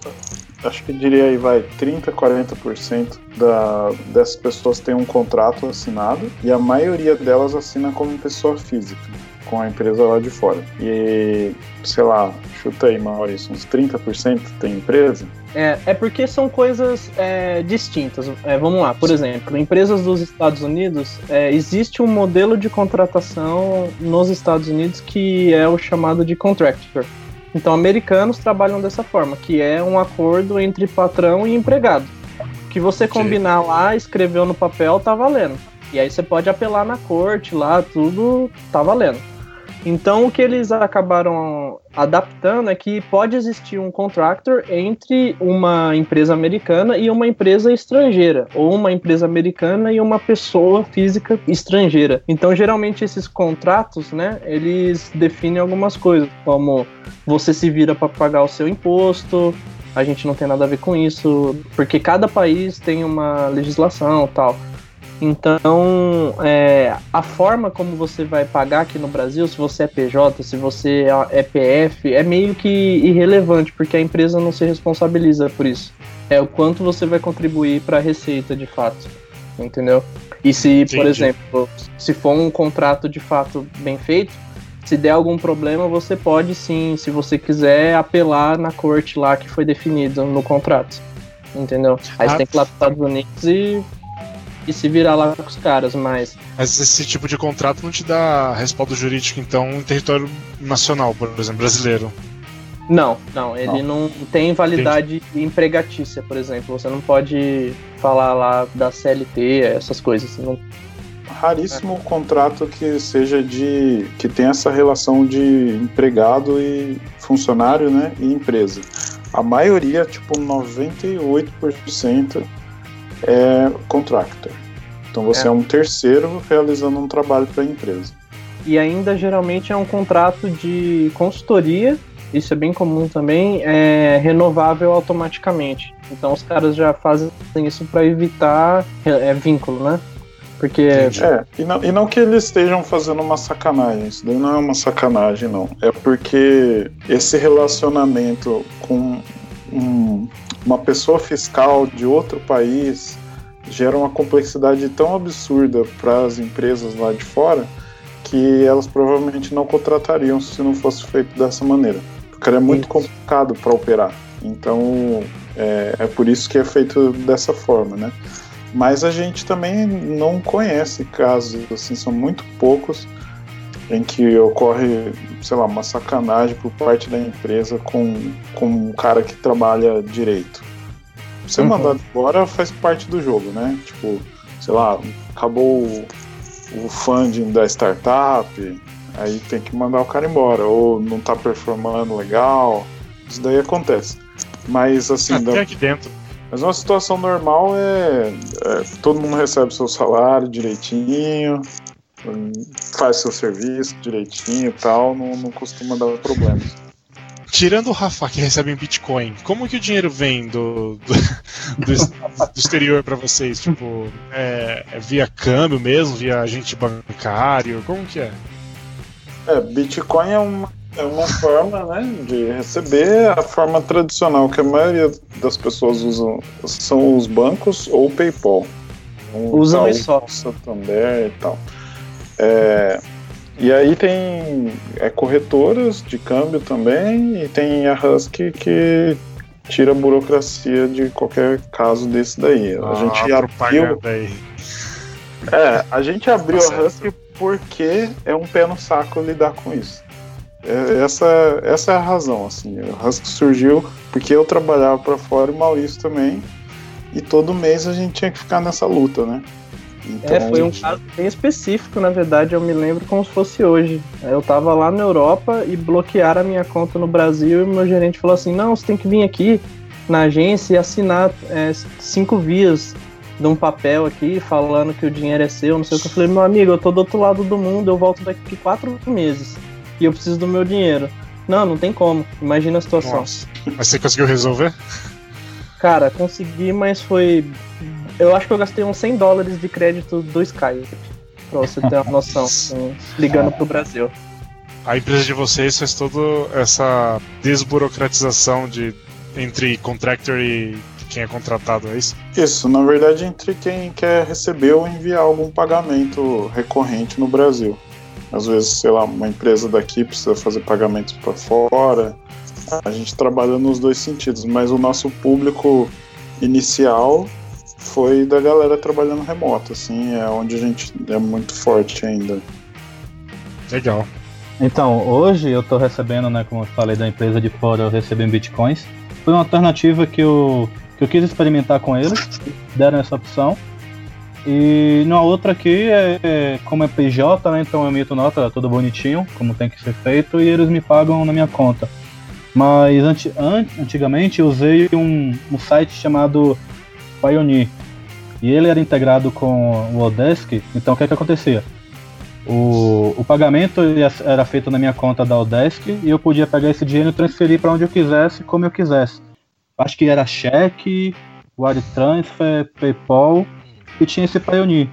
Acho que diria aí, vai, 30, 40% da, dessas pessoas têm um contrato assinado e a maioria delas assina como pessoa física com a empresa lá de fora. E, sei lá, chuta aí, Maurício, uns 30% tem empresa? É, é porque são coisas é, distintas. É, vamos lá, por exemplo, empresas dos Estados Unidos, é, existe um modelo de contratação nos Estados Unidos que é o chamado de contractor. Então, americanos trabalham dessa forma, que é um acordo entre patrão e empregado. Que você combinar lá, escreveu no papel, tá valendo. E aí você pode apelar na corte lá, tudo tá valendo. Então, o que eles acabaram adaptando é que pode existir um contractor entre uma empresa americana e uma empresa estrangeira, ou uma empresa americana e uma pessoa física estrangeira. Então, geralmente esses contratos, né, eles definem algumas coisas, como você se vira para pagar o seu imposto, a gente não tem nada a ver com isso, porque cada país tem uma legislação, tal. Então, é, a forma como você vai pagar aqui no Brasil, se você é PJ, se você é PF, é meio que irrelevante, porque a empresa não se responsabiliza por isso. É o quanto você vai contribuir para a receita de fato, entendeu? E se, Entendi. por exemplo, se for um contrato de fato bem feito, se der algum problema, você pode sim, se você quiser, apelar na corte lá que foi definido no contrato. Entendeu? Aí ah, você tem que ir lá para os Estados Unidos e e se virar lá com os caras, mas. Mas esse tipo de contrato não te dá respaldo jurídico, então, em território nacional, por exemplo, brasileiro. Não, não, ele não, não tem validade Entendi. empregatícia, por exemplo. Você não pode falar lá da CLT, essas coisas. Não... Raríssimo é. contrato que seja de. que tenha essa relação de empregado e funcionário, né? E empresa. A maioria, tipo 98%, é contractor. Então você é, é um terceiro realizando um trabalho para a empresa. E ainda geralmente é um contrato de consultoria, isso é bem comum também, é renovável automaticamente. Então os caras já fazem isso para evitar é, é, vínculo, né? Porque. É, e não, e não que eles estejam fazendo uma sacanagem, isso daí não é uma sacanagem, não. É porque esse relacionamento com um, uma pessoa fiscal de outro país gera uma complexidade tão absurda para as empresas lá de fora que elas provavelmente não contratariam se não fosse feito dessa maneira. Porque é muito complicado para operar. Então é, é por isso que é feito dessa forma, né? Mas a gente também não conhece casos, assim, são muito poucos em que ocorre, sei lá, uma sacanagem por parte da empresa com, com um cara que trabalha direito. Ser uhum. mandado embora faz parte do jogo, né? Tipo, sei lá, acabou o, o funding da startup, aí tem que mandar o cara embora, ou não tá performando legal, isso daí acontece. Mas assim. Até da... aqui dentro. Mas uma situação normal é, é todo mundo recebe seu salário direitinho, faz seu serviço direitinho e tal, não, não costuma dar problemas. Tirando o Rafa que recebe em Bitcoin, como que o dinheiro vem do, do, do, do exterior para vocês? Tipo, é, é, via câmbio mesmo, via agente bancário? Como que é? É, Bitcoin é uma, é uma forma né, de receber a forma tradicional que a maioria das pessoas usam são os bancos ou o PayPal. Um Usam isso só. Santander e tal. É, e aí tem é, corretoras de câmbio também e tem a Husky que tira a burocracia de qualquer caso desse daí. A ah, gente abriu. É, a gente abriu tá a Husky porque é um pé no saco lidar com isso. É, essa, essa é a razão, assim. O Husky surgiu porque eu trabalhava para fora e o Maurício também. E todo mês a gente tinha que ficar nessa luta, né? Então, é, foi um caso bem específico, na verdade, eu me lembro como se fosse hoje. Eu tava lá na Europa e bloquearam a minha conta no Brasil e meu gerente falou assim: não, você tem que vir aqui na agência e assinar é, cinco vias de um papel aqui falando que o dinheiro é seu, não sei o que. Eu falei, meu amigo, eu tô do outro lado do mundo, eu volto daqui quatro meses e eu preciso do meu dinheiro. Não, não tem como. Imagina a situação. Nossa. Mas você conseguiu resolver? Cara, consegui, mas foi eu acho que eu gastei uns 100 dólares de crédito do Skype. Pra você ter uma noção, assim, ligando pro Brasil. A empresa de vocês faz toda essa desburocratização de, entre contractor e quem é contratado, é isso? Isso, na verdade, entre quem quer receber ou enviar algum pagamento recorrente no Brasil. Às vezes, sei lá, uma empresa daqui precisa fazer pagamentos para fora. A gente trabalha nos dois sentidos, mas o nosso público inicial foi da galera trabalhando remoto, assim, é onde a gente é muito forte ainda. Legal. Então, hoje eu estou recebendo, né, como eu falei da empresa de fora, eu recebo em bitcoins. Foi uma alternativa que eu, que eu quis experimentar com eles, deram essa opção. E na outra aqui, é, é, como é PJ, né, então eu emito nota tudo bonitinho, como tem que ser feito, e eles me pagam na minha conta. Mas anti, an, antigamente eu usei um, um site chamado Pioneer. E ele era integrado com o Odesk, então o que, é que acontecia? O, o pagamento era feito na minha conta da Odesk e eu podia pegar esse dinheiro e transferir para onde eu quisesse, como eu quisesse. Acho que era cheque, wire transfer, PayPal e tinha esse Pioneer.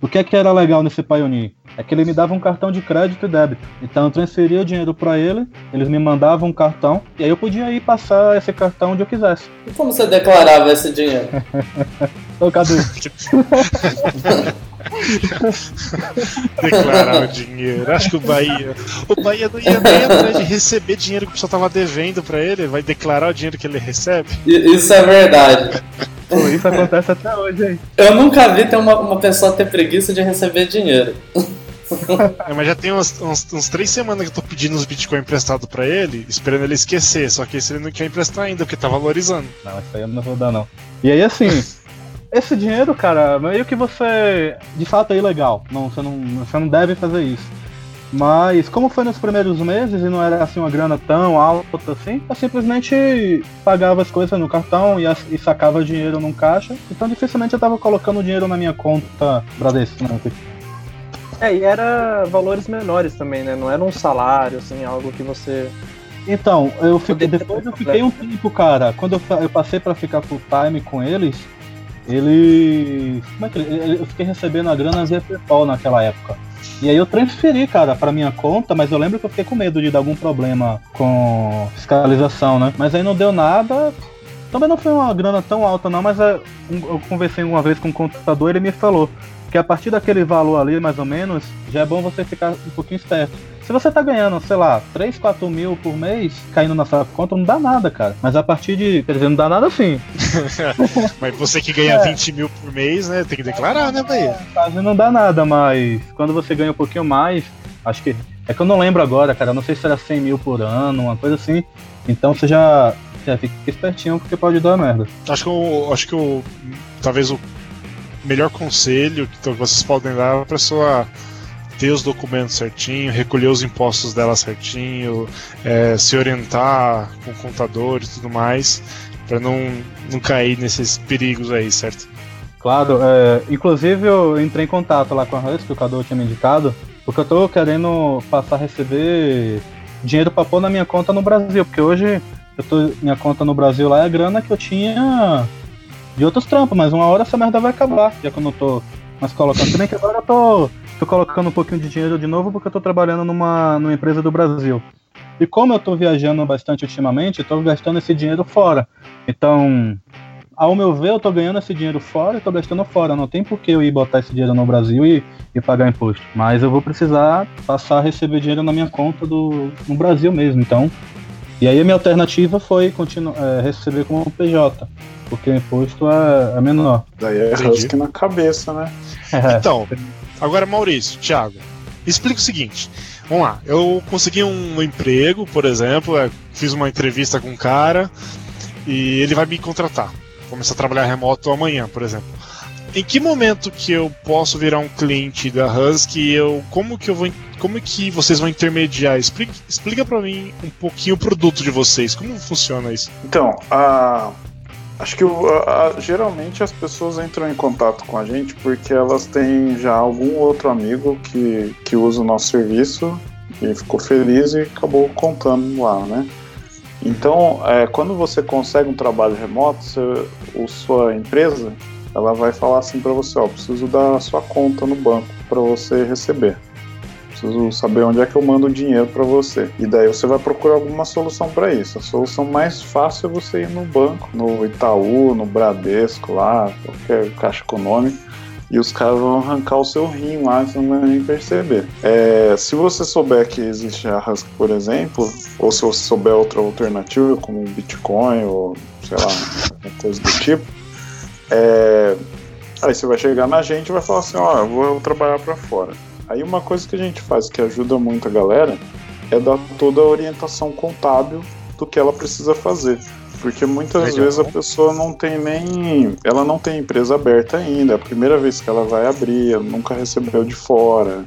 O que é que era legal nesse Pioneer? É que ele me dava um cartão de crédito e débito. Então eu transferia o dinheiro para ele, eles me mandavam um cartão e aí eu podia ir passar esse cartão onde eu quisesse. E como você declarava esse dinheiro? Ô, Cadu. Declarar o dinheiro. Acho que o Bahia. O Bahia não ia nem atrás de receber dinheiro que o pessoal tava devendo para ele, vai declarar o dinheiro que ele recebe. Isso é verdade. Pô, isso acontece até hoje, hein? Eu nunca vi ter uma, uma pessoa ter preguiça de receber dinheiro. É, mas já tem uns, uns, uns, três semanas que eu tô pedindo os Bitcoin emprestado pra ele, esperando ele esquecer. Só que esse ele não quer emprestar ainda, porque tá valorizando. Não, isso aí eu não vou dar, não. E aí, assim, esse dinheiro, cara, meio que você. De fato é ilegal. Não, você, não, você não deve fazer isso. Mas como foi nos primeiros meses e não era assim uma grana tão alta assim, eu simplesmente pagava as coisas no cartão e, e sacava dinheiro num caixa. Então dificilmente eu tava colocando dinheiro na minha conta Bradesco, né? É, e era valores menores também, né? Não era um salário, assim, algo que você. Então, eu fiquei, depois eu fiquei um tempo, cara. Quando eu, eu passei para ficar full time com eles, ele. Como é que ele. Eu fiquei recebendo a grana via PayPal naquela época. E aí eu transferi, cara, para minha conta, mas eu lembro que eu fiquei com medo de dar algum problema com fiscalização, né? Mas aí não deu nada. Também não foi uma grana tão alta, não, mas é, eu conversei uma vez com o um contador e ele me falou que a partir daquele valor ali, mais ou menos, já é bom você ficar um pouquinho esperto. Se você tá ganhando, sei lá, 3, 4 mil por mês caindo na sua conta, não dá nada, cara. Mas a partir de. Quer dizer, não dá nada sim. mas você que ganha é. 20 mil por mês, né? Tem que declarar, né, Bahia? Quase não dá nada, mas quando você ganha um pouquinho mais, acho que. É que eu não lembro agora, cara. Não sei se era 100 mil por ano, uma coisa assim. Então você já. Já fica espertinho porque pode dar merda. Acho que o. Acho que o. Talvez o melhor conselho que vocês podem dar para a pessoa ter os documentos certinho, recolher os impostos dela certinho, é, se orientar com contador e tudo mais. para não, não cair nesses perigos aí, certo? Claro, é, inclusive eu entrei em contato lá com a Hus, que o Cadu tinha me indicado, porque eu tô querendo passar a receber dinheiro para pôr na minha conta no Brasil, porque hoje eu tô, minha conta no Brasil lá é a grana que eu tinha de outros trampos, mas uma hora essa merda vai acabar, já que eu não tô mais colocando. Se bem que agora eu tô, tô colocando um pouquinho de dinheiro de novo porque eu tô trabalhando numa, numa empresa do Brasil. E como eu tô viajando bastante ultimamente, eu tô gastando esse dinheiro fora. Então, ao meu ver, eu tô ganhando esse dinheiro fora e tô gastando fora. Não tem por que eu ir botar esse dinheiro no Brasil e, e pagar imposto. Mas eu vou precisar passar a receber dinheiro na minha conta do, no Brasil mesmo. Então, e aí a minha alternativa foi continuar, é, receber como PJ, porque o imposto é, é menor. Daí é Husky na cabeça, né? Então, agora Maurício, Thiago, explica o seguinte. Vamos lá, eu consegui um emprego, por exemplo, é, fiz uma entrevista com um cara e ele vai me contratar. Começar a trabalhar remoto amanhã, por exemplo. Em que momento que eu posso virar um cliente da Husky? Eu, como que eu vou como que vocês vão intermediar? Explica, explica para mim um pouquinho o produto de vocês, como funciona isso? Então, a, acho que a, a, geralmente as pessoas entram em contato com a gente porque elas têm já algum outro amigo que, que usa o nosso serviço e ficou feliz e acabou contando lá, né? Então, é, quando você consegue um trabalho remoto, você, o sua empresa ela vai falar assim para você, ó, preciso da sua conta no banco para você receber preciso saber onde é que eu mando o dinheiro para você. E daí você vai procurar alguma solução para isso. A solução mais fácil é você ir no banco, no Itaú, no Bradesco lá, qualquer caixa econômica e os caras vão arrancar o seu rim lá, você não vai nem perceber. É, se você souber que existe a Husky, por exemplo, ou se você souber outra alternativa, como um Bitcoin ou sei lá, coisa do tipo, é, aí você vai chegar na gente e vai falar assim: ó, eu vou trabalhar para fora. Aí uma coisa que a gente faz que ajuda muito a galera é dar toda a orientação contábil do que ela precisa fazer. Porque muitas Legal. vezes a pessoa não tem nem. Ela não tem empresa aberta ainda. É a primeira vez que ela vai abrir, nunca recebeu de fora.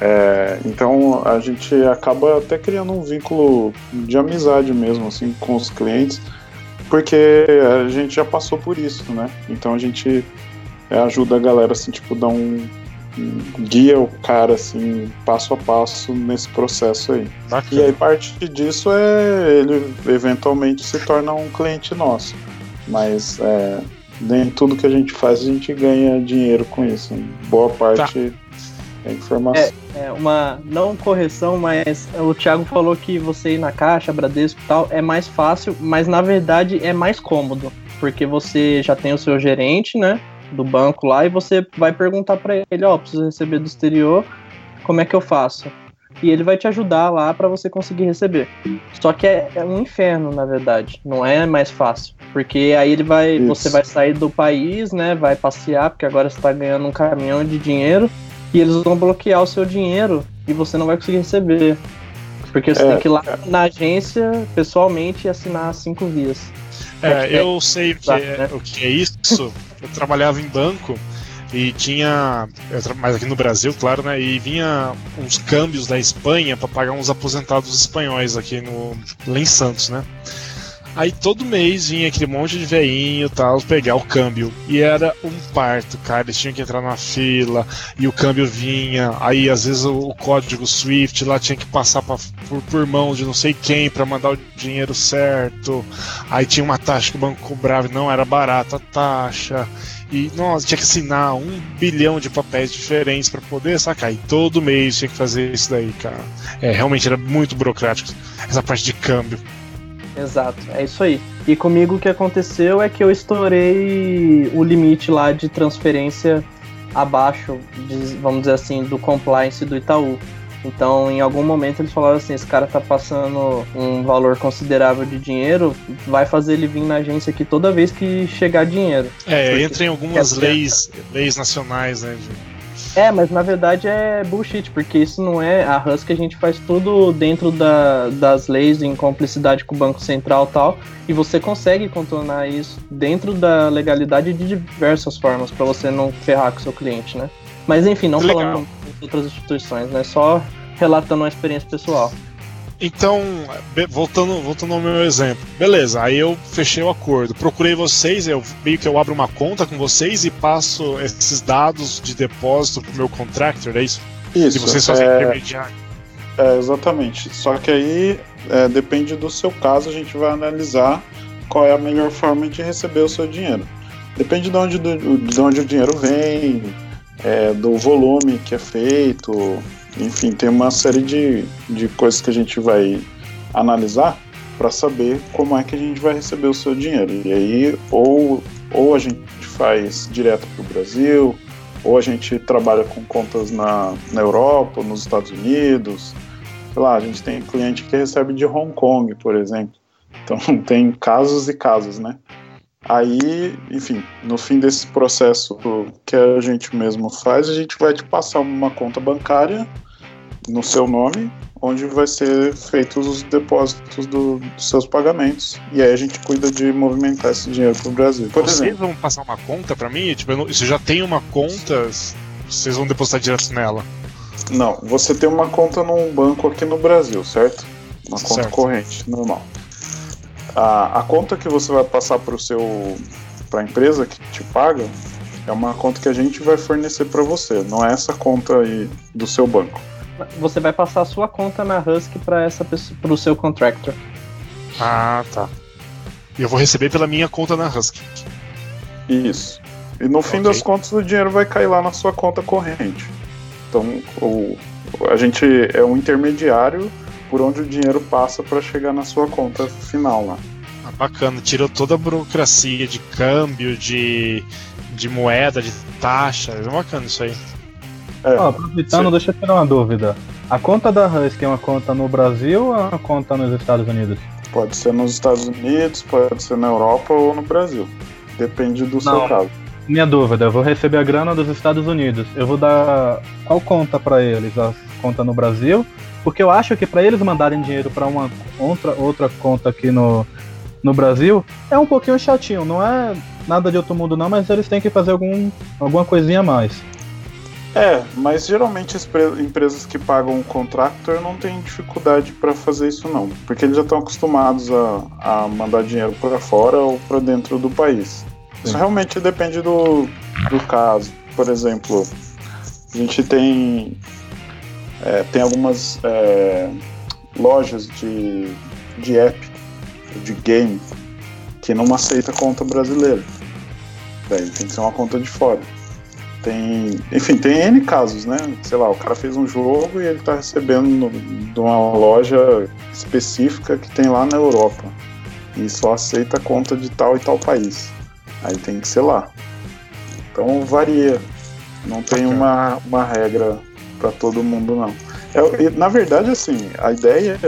É, então a gente acaba até criando um vínculo de amizade mesmo, assim, com os clientes, porque a gente já passou por isso, né? Então a gente ajuda a galera, assim, tipo, dar um, guia o cara assim passo a passo nesse processo aí. Bacana. E aí parte disso é ele eventualmente se torna um cliente nosso. Mas é, nem tudo que a gente faz a gente ganha dinheiro com isso. Boa parte tá. é informação. É, é, uma não correção, mas o Thiago falou que você ir na caixa, Bradesco e tal é mais fácil, mas na verdade é mais cômodo, porque você já tem o seu gerente, né? do banco lá e você vai perguntar para ele, ó, oh, preciso receber do exterior, como é que eu faço? E ele vai te ajudar lá para você conseguir receber. Só que é, é, um inferno, na verdade. Não é mais fácil. Porque aí ele vai. Isso. Você vai sair do país, né? Vai passear, porque agora você tá ganhando um caminhão de dinheiro. E eles vão bloquear o seu dinheiro e você não vai conseguir receber. Porque você é, tem que ir lá é. na agência pessoalmente e assinar cinco vias. É, eu sei o que, é, né? o que é isso. Eu trabalhava em banco e tinha, mas aqui no Brasil, claro, né? E vinha uns câmbios da Espanha para pagar uns aposentados espanhóis aqui no lá em Santos, né? Aí todo mês vinha aquele monte de veinho e tal, pegar o câmbio. E era um parto, cara. Eles tinham que entrar na fila e o câmbio vinha. Aí às vezes o, código Swift lá tinha que passar pra, por, por mão de não sei quem para mandar o dinheiro certo. Aí tinha uma taxa que o banco cobrava e não era barata a taxa. E, nossa, tinha que assinar um bilhão de papéis diferentes para poder sacar. E todo mês tinha que fazer isso daí, cara. É, realmente era muito burocrático essa parte de câmbio. Exato, é isso aí. E comigo o que aconteceu é que eu estourei o limite lá de transferência abaixo, de, vamos dizer assim, do compliance do Itaú. Então, em algum momento eles falaram assim: esse cara tá passando um valor considerável de dinheiro, vai fazer ele vir na agência aqui toda vez que chegar dinheiro. É, entra em algumas leis, leis nacionais, né? De é, mas na verdade é bullshit, porque isso não é. A Husky a gente faz tudo dentro da, das leis, em cumplicidade com o Banco Central e tal, e você consegue contornar isso dentro da legalidade de diversas formas, para você não ferrar com o seu cliente, né? Mas enfim, não Legal. falando de outras instituições, né? Só relatando uma experiência pessoal. Então, voltando, voltando ao meu exemplo. Beleza, aí eu fechei o acordo. Procurei vocês, eu meio que eu abro uma conta com vocês e passo esses dados de depósito pro meu contractor, é isso? Isso. E vocês fazem é... intermediário. É, exatamente. Só que aí é, depende do seu caso, a gente vai analisar qual é a melhor forma de receber o seu dinheiro. Depende de onde, do, de onde o dinheiro vem, é, do volume que é feito, enfim, tem uma série de, de coisas que a gente vai analisar para saber como é que a gente vai receber o seu dinheiro. E aí, ou, ou a gente faz direto para o Brasil, ou a gente trabalha com contas na, na Europa, nos Estados Unidos. Sei lá, a gente tem cliente que recebe de Hong Kong, por exemplo. Então tem casos e casos, né? Aí, enfim, no fim desse processo que a gente mesmo faz, a gente vai te passar uma conta bancária no seu nome, onde vai ser feitos os depósitos do, dos seus pagamentos. E aí a gente cuida de movimentar esse dinheiro para o Brasil. Por vocês exemplo. vão passar uma conta para mim? Tipo, eu já tenho uma conta, vocês vão depositar direto nela? Não, você tem uma conta num banco aqui no Brasil, certo? Uma conta certo. corrente, normal. A, a conta que você vai passar para o seu para a empresa que te paga é uma conta que a gente vai fornecer para você, não é essa conta aí do seu banco você vai passar a sua conta na Husky para essa para o seu contractor. Ah, tá. E eu vou receber pela minha conta na Husky. Isso. E no fim okay. das contas o dinheiro vai cair lá na sua conta corrente. Então o, a gente é um intermediário por onde o dinheiro passa para chegar na sua conta final lá. Ah, bacana, tirou toda a burocracia de câmbio, de, de moeda, de taxa. É bacana isso aí. É, oh, aproveitando, sim. deixa eu tirar uma dúvida. A conta da Husky é uma conta no Brasil ou é uma conta nos Estados Unidos? Pode ser nos Estados Unidos, pode ser na Europa ou no Brasil. Depende do Não. seu caso. Minha dúvida, eu vou receber a grana dos Estados Unidos. Eu vou dar qual conta para eles? A conta no Brasil? Porque eu acho que para eles mandarem dinheiro para uma outra, outra conta aqui no, no Brasil é um pouquinho chatinho. Não é nada de outro mundo não, mas eles têm que fazer algum, alguma coisinha a mais. É, mas geralmente as empresas que pagam o contractor não têm dificuldade para fazer isso não, porque eles já estão acostumados a, a mandar dinheiro para fora ou para dentro do país. Sim. Isso realmente depende do, do caso. Por exemplo, a gente tem é, tem algumas é, lojas de, de app, de game, que não aceita conta brasileira. Daí tem que ser uma conta de fora. Tem, enfim, tem N casos, né? Sei lá, o cara fez um jogo e ele tá recebendo no, de uma loja específica que tem lá na Europa. E só aceita conta de tal e tal país. Aí tem que ser lá. Então varia. Não tem uma, uma regra para todo mundo, não. É, na verdade, assim, a ideia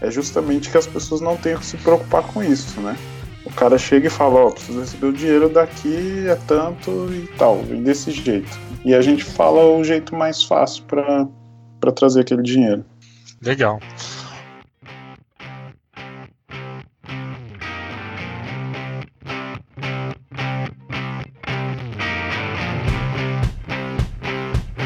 é justamente que as pessoas não tenham que se preocupar com isso, né? O cara chega e fala, ó, oh, preciso receber o dinheiro daqui, é tanto e tal, e desse jeito. E a gente fala o jeito mais fácil para trazer aquele dinheiro. Legal.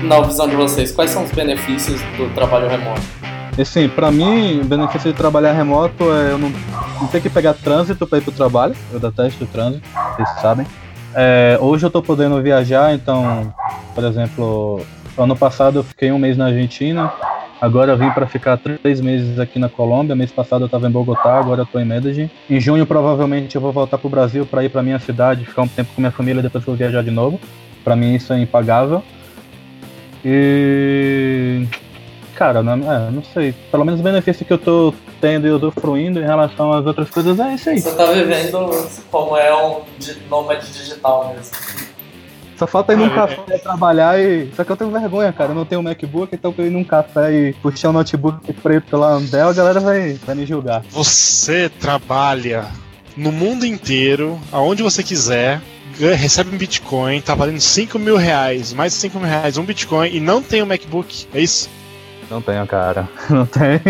Na visão de vocês, quais são os benefícios do trabalho remoto? Assim, para mim, o benefício de trabalhar remoto é eu não, não ter que pegar trânsito para ir pro trabalho. Eu detesto o trânsito, vocês sabem. É, hoje eu tô podendo viajar, então, por exemplo, ano passado eu fiquei um mês na Argentina, agora eu vim para ficar três meses aqui na Colômbia. Mês passado eu estava em Bogotá, agora eu tô em Medellín. Em junho provavelmente eu vou voltar pro Brasil para ir para minha cidade, ficar um tempo com minha família depois eu viajar de novo. Para mim isso é impagável. E cara, não, é, não sei. Pelo menos o benefício que eu tô tendo e usufruindo em relação às outras coisas é isso aí. Você tá vivendo como é um nômade digital mesmo. Só falta ir num café trabalhar e. Só que eu tenho vergonha, cara. Eu não tenho MacBook, então eu ir num café e puxar o um notebook preto lá no Dell, a galera vai, vai me julgar. Você trabalha no mundo inteiro, aonde você quiser, recebe um Bitcoin, tá valendo 5 mil reais, mais de 5 mil reais, um Bitcoin e não tem um MacBook, é isso? Não tenho, cara. Não tenho.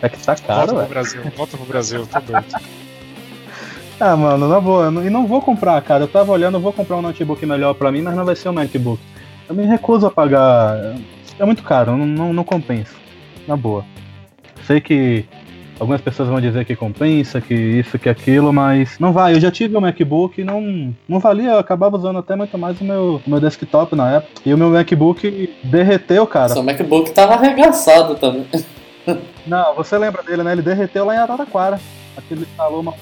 É que tá caro, Volta pro Brasil, volta pro Brasil, tá doido. ah, mano, na boa. E não vou comprar, cara. Eu tava olhando, eu vou comprar um notebook melhor pra mim, mas não vai ser um MacBook. Eu me recuso a pagar. É muito caro, não, não, não compensa. Na boa. sei que algumas pessoas vão dizer que compensa, que isso, que aquilo, mas não vai. Eu já tive um MacBook e não, não valia, eu acabava usando até muito mais o meu, o meu desktop na época. E o meu MacBook derreteu, cara. Seu MacBook tava arregaçado também. Não, você lembra dele, né? Ele derreteu lá em Araraquara. Aquele instalou uma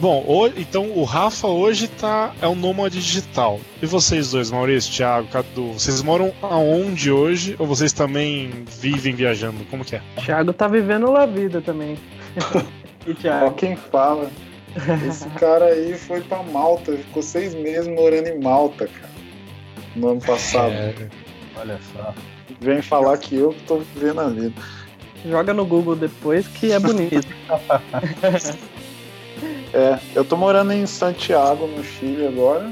Bom, então o Rafa hoje tá, é um nômade digital. E vocês dois, Maurício, Thiago, Cadu, vocês moram aonde hoje ou vocês também vivem viajando? Como que é? Thiago tá vivendo lá vida também. e Thiago? Ó, quem fala. Esse cara aí foi pra Malta, ficou seis meses morando em Malta, cara. No ano passado. É, olha só. Vem falar que eu tô vivendo a vida. Joga no Google depois que é bonito. É, eu tô morando em Santiago, no Chile agora.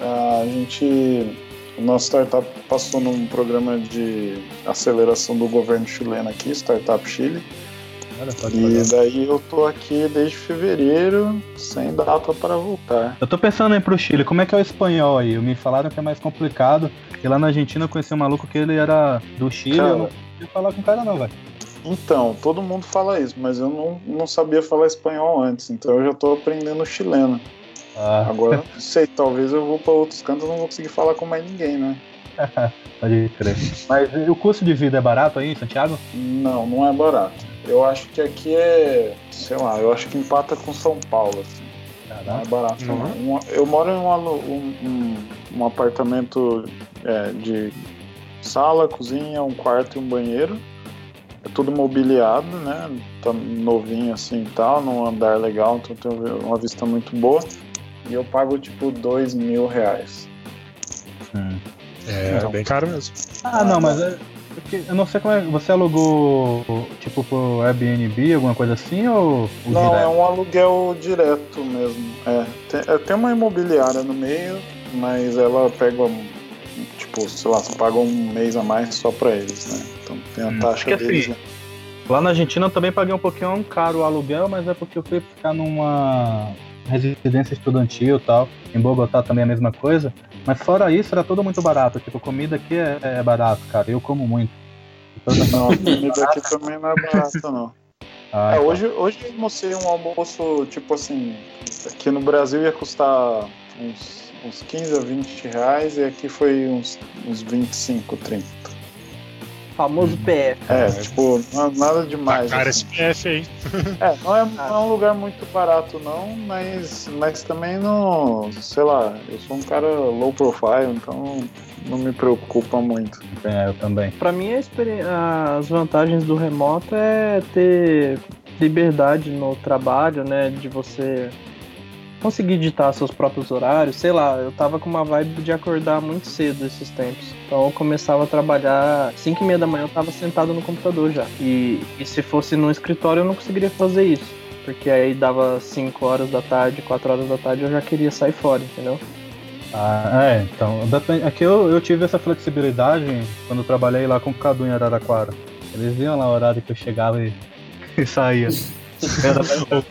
A gente. O nosso startup passou num programa de aceleração do governo chileno aqui, Startup Chile. E daí eu tô aqui desde fevereiro, sem data para voltar. Eu tô pensando em ir pro Chile, como é que é o espanhol aí? Me falaram que é mais complicado. E lá na Argentina eu conheci um maluco que ele era do Chile, cara, eu não podia falar com o cara não, velho. Então, todo mundo fala isso, mas eu não, não sabia falar espanhol antes, então eu já estou aprendendo chileno. Ah. Agora, não sei, talvez eu vou para outros cantos e não vou conseguir falar com mais ninguém, né? Pode crer. Mas o custo de vida é barato aí, Santiago? Não, não é barato. Eu acho que aqui é, sei lá, eu acho que empata com São Paulo, assim. Não é barato, uhum. eu moro em um, um, um apartamento é, de sala, cozinha, um quarto e um banheiro é tudo mobiliado, né? Tá novinho assim e tal, num andar legal, então tem uma vista muito boa. E eu pago tipo dois mil reais. Hum. É, então, bem caro mesmo. Ah, não, mas é, eu não sei como é. Você alugou tipo por Airbnb, alguma coisa assim, ou. Não, direto? é um aluguel direto mesmo. É. Tem, é, tem uma imobiliária no meio, mas ela pega tipo, sei lá, você paga um mês a mais só pra eles, né? Tem a hum, taxa deles. Assim, né? Lá na Argentina eu também paguei um pouquinho caro o aluguel, mas é porque eu fui ficar numa residência estudantil e tal. Em Bogotá também é a mesma coisa. Mas fora isso, era tudo muito barato. Tipo, comida aqui é, é barato, cara. Eu como muito. Então, não, a comida aqui também não é barata, não. Ah, é, então. hoje, hoje eu almocei um almoço, tipo assim, aqui no Brasil ia custar uns uns 15 a 20 reais e aqui foi uns, uns 25, 30. Famoso PF. É, tipo, nada demais. Tá cara, assim. esse PF aí. É, não é, não é, um lugar muito barato, não, mas, mas também não. Sei lá, eu sou um cara low profile, então não me preocupa muito. É, eu também. Pra mim, as vantagens do remoto é ter liberdade no trabalho, né? De você conseguir ditar seus próprios horários, sei lá, eu tava com uma vibe de acordar muito cedo esses tempos. Então eu começava a trabalhar 5 e meia da manhã, eu tava sentado no computador já. E, e se fosse no escritório eu não conseguiria fazer isso. Porque aí dava 5 horas da tarde, 4 horas da tarde eu já queria sair fora, entendeu? Ah, é, então, aqui eu, eu tive essa flexibilidade quando trabalhei lá com o Cadu em Araraquara. Eles viam lá o horário que eu chegava e, e saía.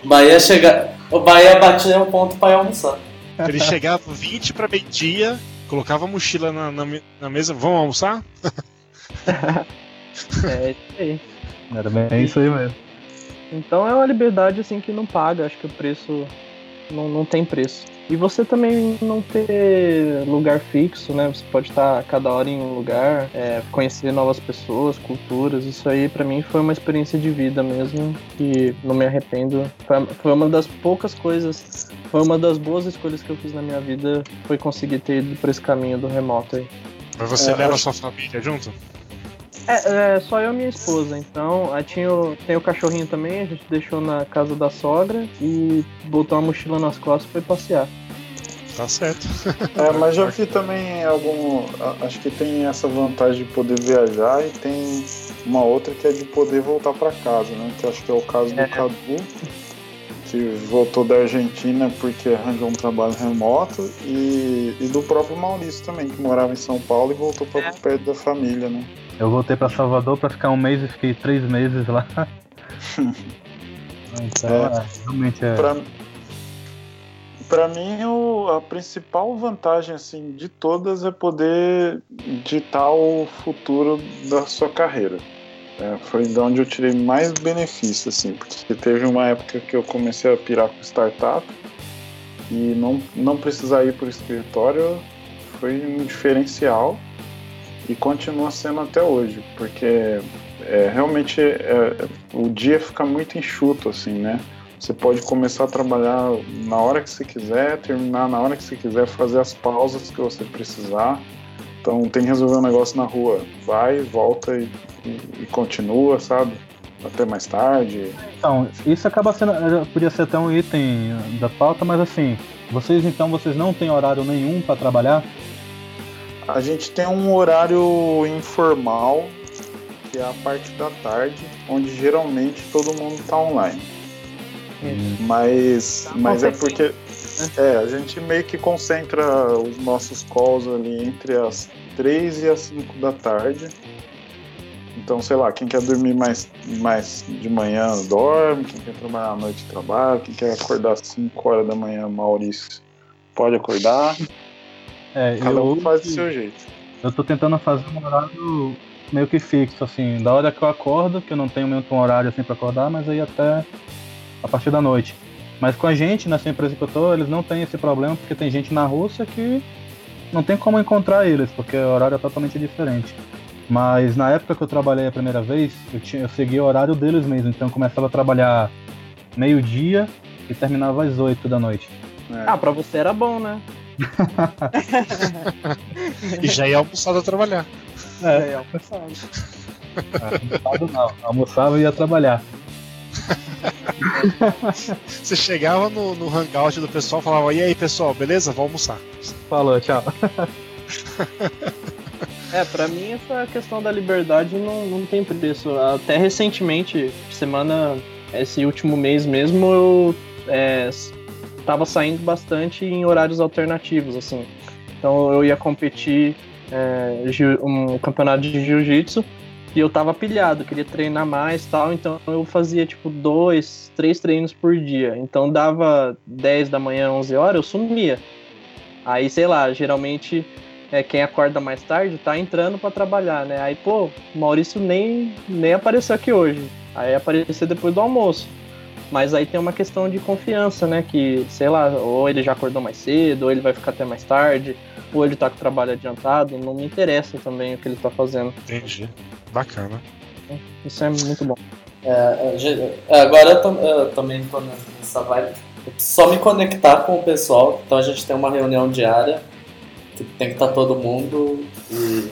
O Bahia chega, o Bahia batia um ponto para almoçar. Ele chegava 20 para meio-dia, colocava a mochila na, na, na, mesa, vamos almoçar? é isso aí. Era bem isso aí mesmo. Então é uma liberdade assim que não paga, acho que o preço não, não tem preço. E você também não ter lugar fixo, né? Você pode estar cada hora em um lugar, é, conhecer novas pessoas, culturas. Isso aí para mim foi uma experiência de vida mesmo que não me arrependo. Foi, foi uma das poucas coisas, foi uma das boas escolhas que eu fiz na minha vida, foi conseguir ter ido por esse caminho do remoto aí. Mas você é, leva acho... sua família junto? É, é, só eu e minha esposa. Então, aí tinha o, tem o cachorrinho também, a gente deixou na casa da sogra e botou uma mochila nas costas e foi passear. Tá certo. É, mas já vi também algum. Acho que tem essa vantagem de poder viajar e tem uma outra que é de poder voltar para casa, né? Que acho que é o caso do é. Cadu, que voltou da Argentina porque arranjou um trabalho remoto, e, e do próprio Maurício também, que morava em São Paulo e voltou para é. perto da família, né? Eu voltei para Salvador para ficar um mês e fiquei três meses lá. então, é, é, realmente é. Pra, pra mim, o, a principal vantagem assim de todas é poder ditar o futuro da sua carreira. É, foi de onde eu tirei mais benefício, assim, porque teve uma época que eu comecei a pirar com startup e não, não precisar ir para o escritório foi um diferencial e continua sendo até hoje, porque é, realmente é, o dia fica muito enxuto, assim, né? Você pode começar a trabalhar na hora que você quiser, terminar na hora que você quiser, fazer as pausas que você precisar. Então tem que resolver um negócio na rua, vai, volta e, e, e continua, sabe? Até mais tarde. Então, isso acaba sendo. Podia ser até um item da pauta, mas assim, vocês então vocês não têm horário nenhum para trabalhar? A gente tem um horário informal, que é a parte da tarde, onde geralmente todo mundo está online. Hum. Mas, mas é porque é, a gente meio que concentra os nossos calls ali entre as 3 e as 5 da tarde. Então, sei lá, quem quer dormir mais, mais de manhã dorme, quem quer trabalhar à noite trabalha, quem quer acordar às 5 horas da manhã, Maurício, pode acordar. É, Cada eu, um faz do seu jeito. Eu tô tentando fazer um horário meio que fixo, assim, da hora que eu acordo, que eu não tenho muito um horário assim pra acordar, mas aí até a partir da noite. Mas com a gente, nessa empresa que eu tô, eles não têm esse problema, porque tem gente na Rússia que não tem como encontrar eles, porque o horário é totalmente diferente. Mas na época que eu trabalhei a primeira vez, eu, tinha, eu seguia o horário deles mesmo, então eu começava a trabalhar meio-dia e terminava às 8 da noite. É. Ah, pra você era bom, né? e já ia almoçado a trabalhar. É, já ia almoçado. almoçado não, almoçava e ia trabalhar. Você chegava no, no hangout do pessoal e falava, e aí pessoal, beleza? Vou almoçar. Falou, tchau. É, pra mim essa questão da liberdade não, não tem preço. Até recentemente, semana, esse último mês mesmo, eu é, tava saindo bastante em horários alternativos, assim. Então eu ia competir é, um campeonato de jiu-jitsu e eu tava pilhado, queria treinar mais tal, então eu fazia tipo dois, três treinos por dia. Então dava 10 da manhã, 11 horas, eu sumia. Aí, sei lá, geralmente é, quem acorda mais tarde tá entrando para trabalhar, né? Aí, pô, Maurício nem, nem apareceu aqui hoje. Aí apareceu depois do almoço. Mas aí tem uma questão de confiança, né? Que, sei lá, ou ele já acordou mais cedo, ou ele vai ficar até mais tarde, ou ele tá com o trabalho adiantado. Não me interessa também o que ele tá fazendo. Entendi. Bacana. Isso é muito bom. É, é, é agora eu, eu, também tô nessa vibe. Eu só me conectar com o pessoal. Então a gente tem uma reunião diária que tem que estar tá todo mundo e,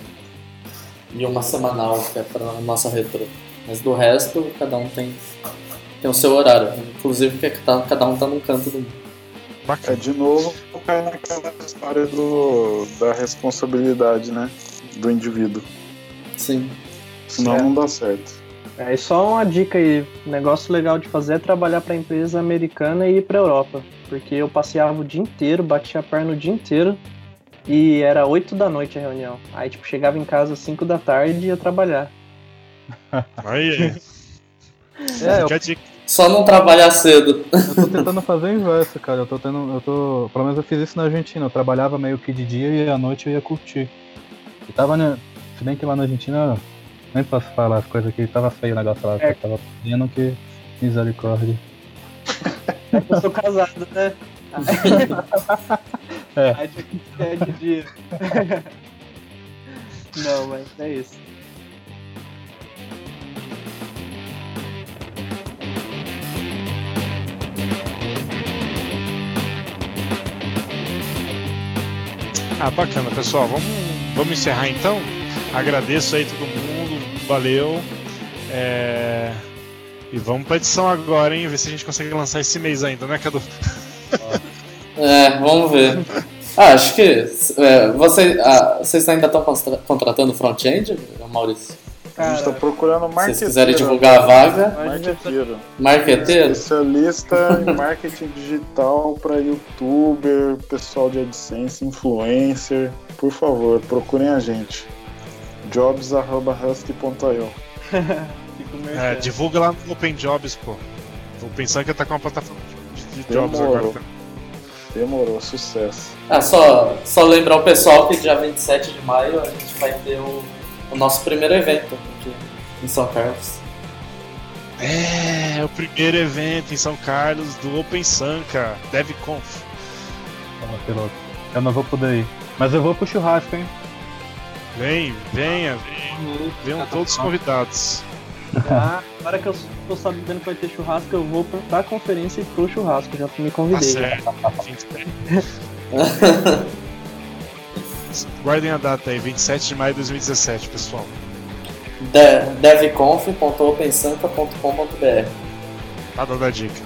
e uma semanal que é para nossa retro. Mas do resto, cada um tem, tem o seu horário. Inclusive que tá, cada um tá num canto do mundo. É, de novo, cai naquela história do, da responsabilidade, né? Do indivíduo. Sim. Senão é. não dá certo. É, e só uma dica aí, negócio legal de fazer é trabalhar para empresa americana e ir para Europa, porque eu passeava o dia inteiro, batia a perna o dia inteiro e era 8 da noite a reunião. Aí tipo chegava em casa às 5 da tarde e ia trabalhar. Aí. é, eu... Só não trabalhar cedo. Eu tô tentando fazer o inverso, cara. Eu tô tendo. Eu tô. Pelo menos eu fiz isso na Argentina. Eu trabalhava meio que de dia e à noite eu ia curtir. E tava, né? Se bem que lá na Argentina nem posso falar as coisas aqui, tava feio o negócio lá, é. tava pedindo que misericórdia. Eu sou casado, né? é. Aí tinha que de dia. Não, mas é isso. Ah, bacana, pessoal. Vamos, vamos encerrar então. Agradeço aí todo mundo valeu. É... E vamos pra edição agora, hein? Ver se a gente consegue lançar esse mês ainda, né, Cadu? É, vamos ver. Ah, acho que. É, você, ah, vocês ainda estão contratando front-end, Maurício? a gente está procurando marketeiro. Se vocês quiserem divulgar a vaga. Marqueteiro. Marqueteiro? Especialista em marketing digital para youtuber, pessoal de AdSense, influencer. Por favor, procurem a gente jobs.husky.io. é, divulga lá no Open Jobs, pô. Vou pensar que tá com uma plataforma de, de jobs agora. Tá? Demorou, sucesso. Ah, só, só lembrar o pessoal que dia 27 de maio a gente vai ter o, o nosso primeiro evento aqui. em São Carlos. É, o primeiro evento em São Carlos do Open Sanka, DevConf. Eu não vou poder ir. Mas eu vou pro churrasco, hein? Vem, venha, venha. Venham todos convidados. Ah, agora que eu tô sabendo que vai ter churrasco, eu vou pra conferência e pro churrasco, já me convidei. Tá certo. Guardem a data aí, 27 de maio de 2017, pessoal. De devconf.opensanca.com.br Tá dando a dica.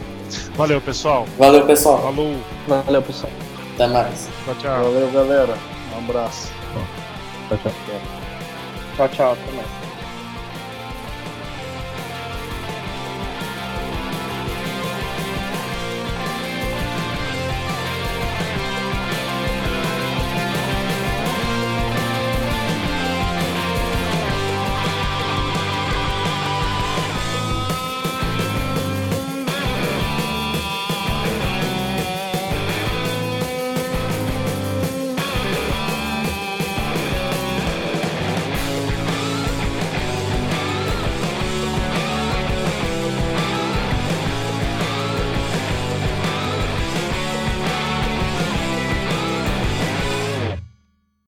Valeu, pessoal. Valeu, pessoal. Falou. Valeu, pessoal. Até mais. Tchau, tchau. Valeu, galera. Um abraço. Tchau, tchau. Tchau, tchau. Até mais.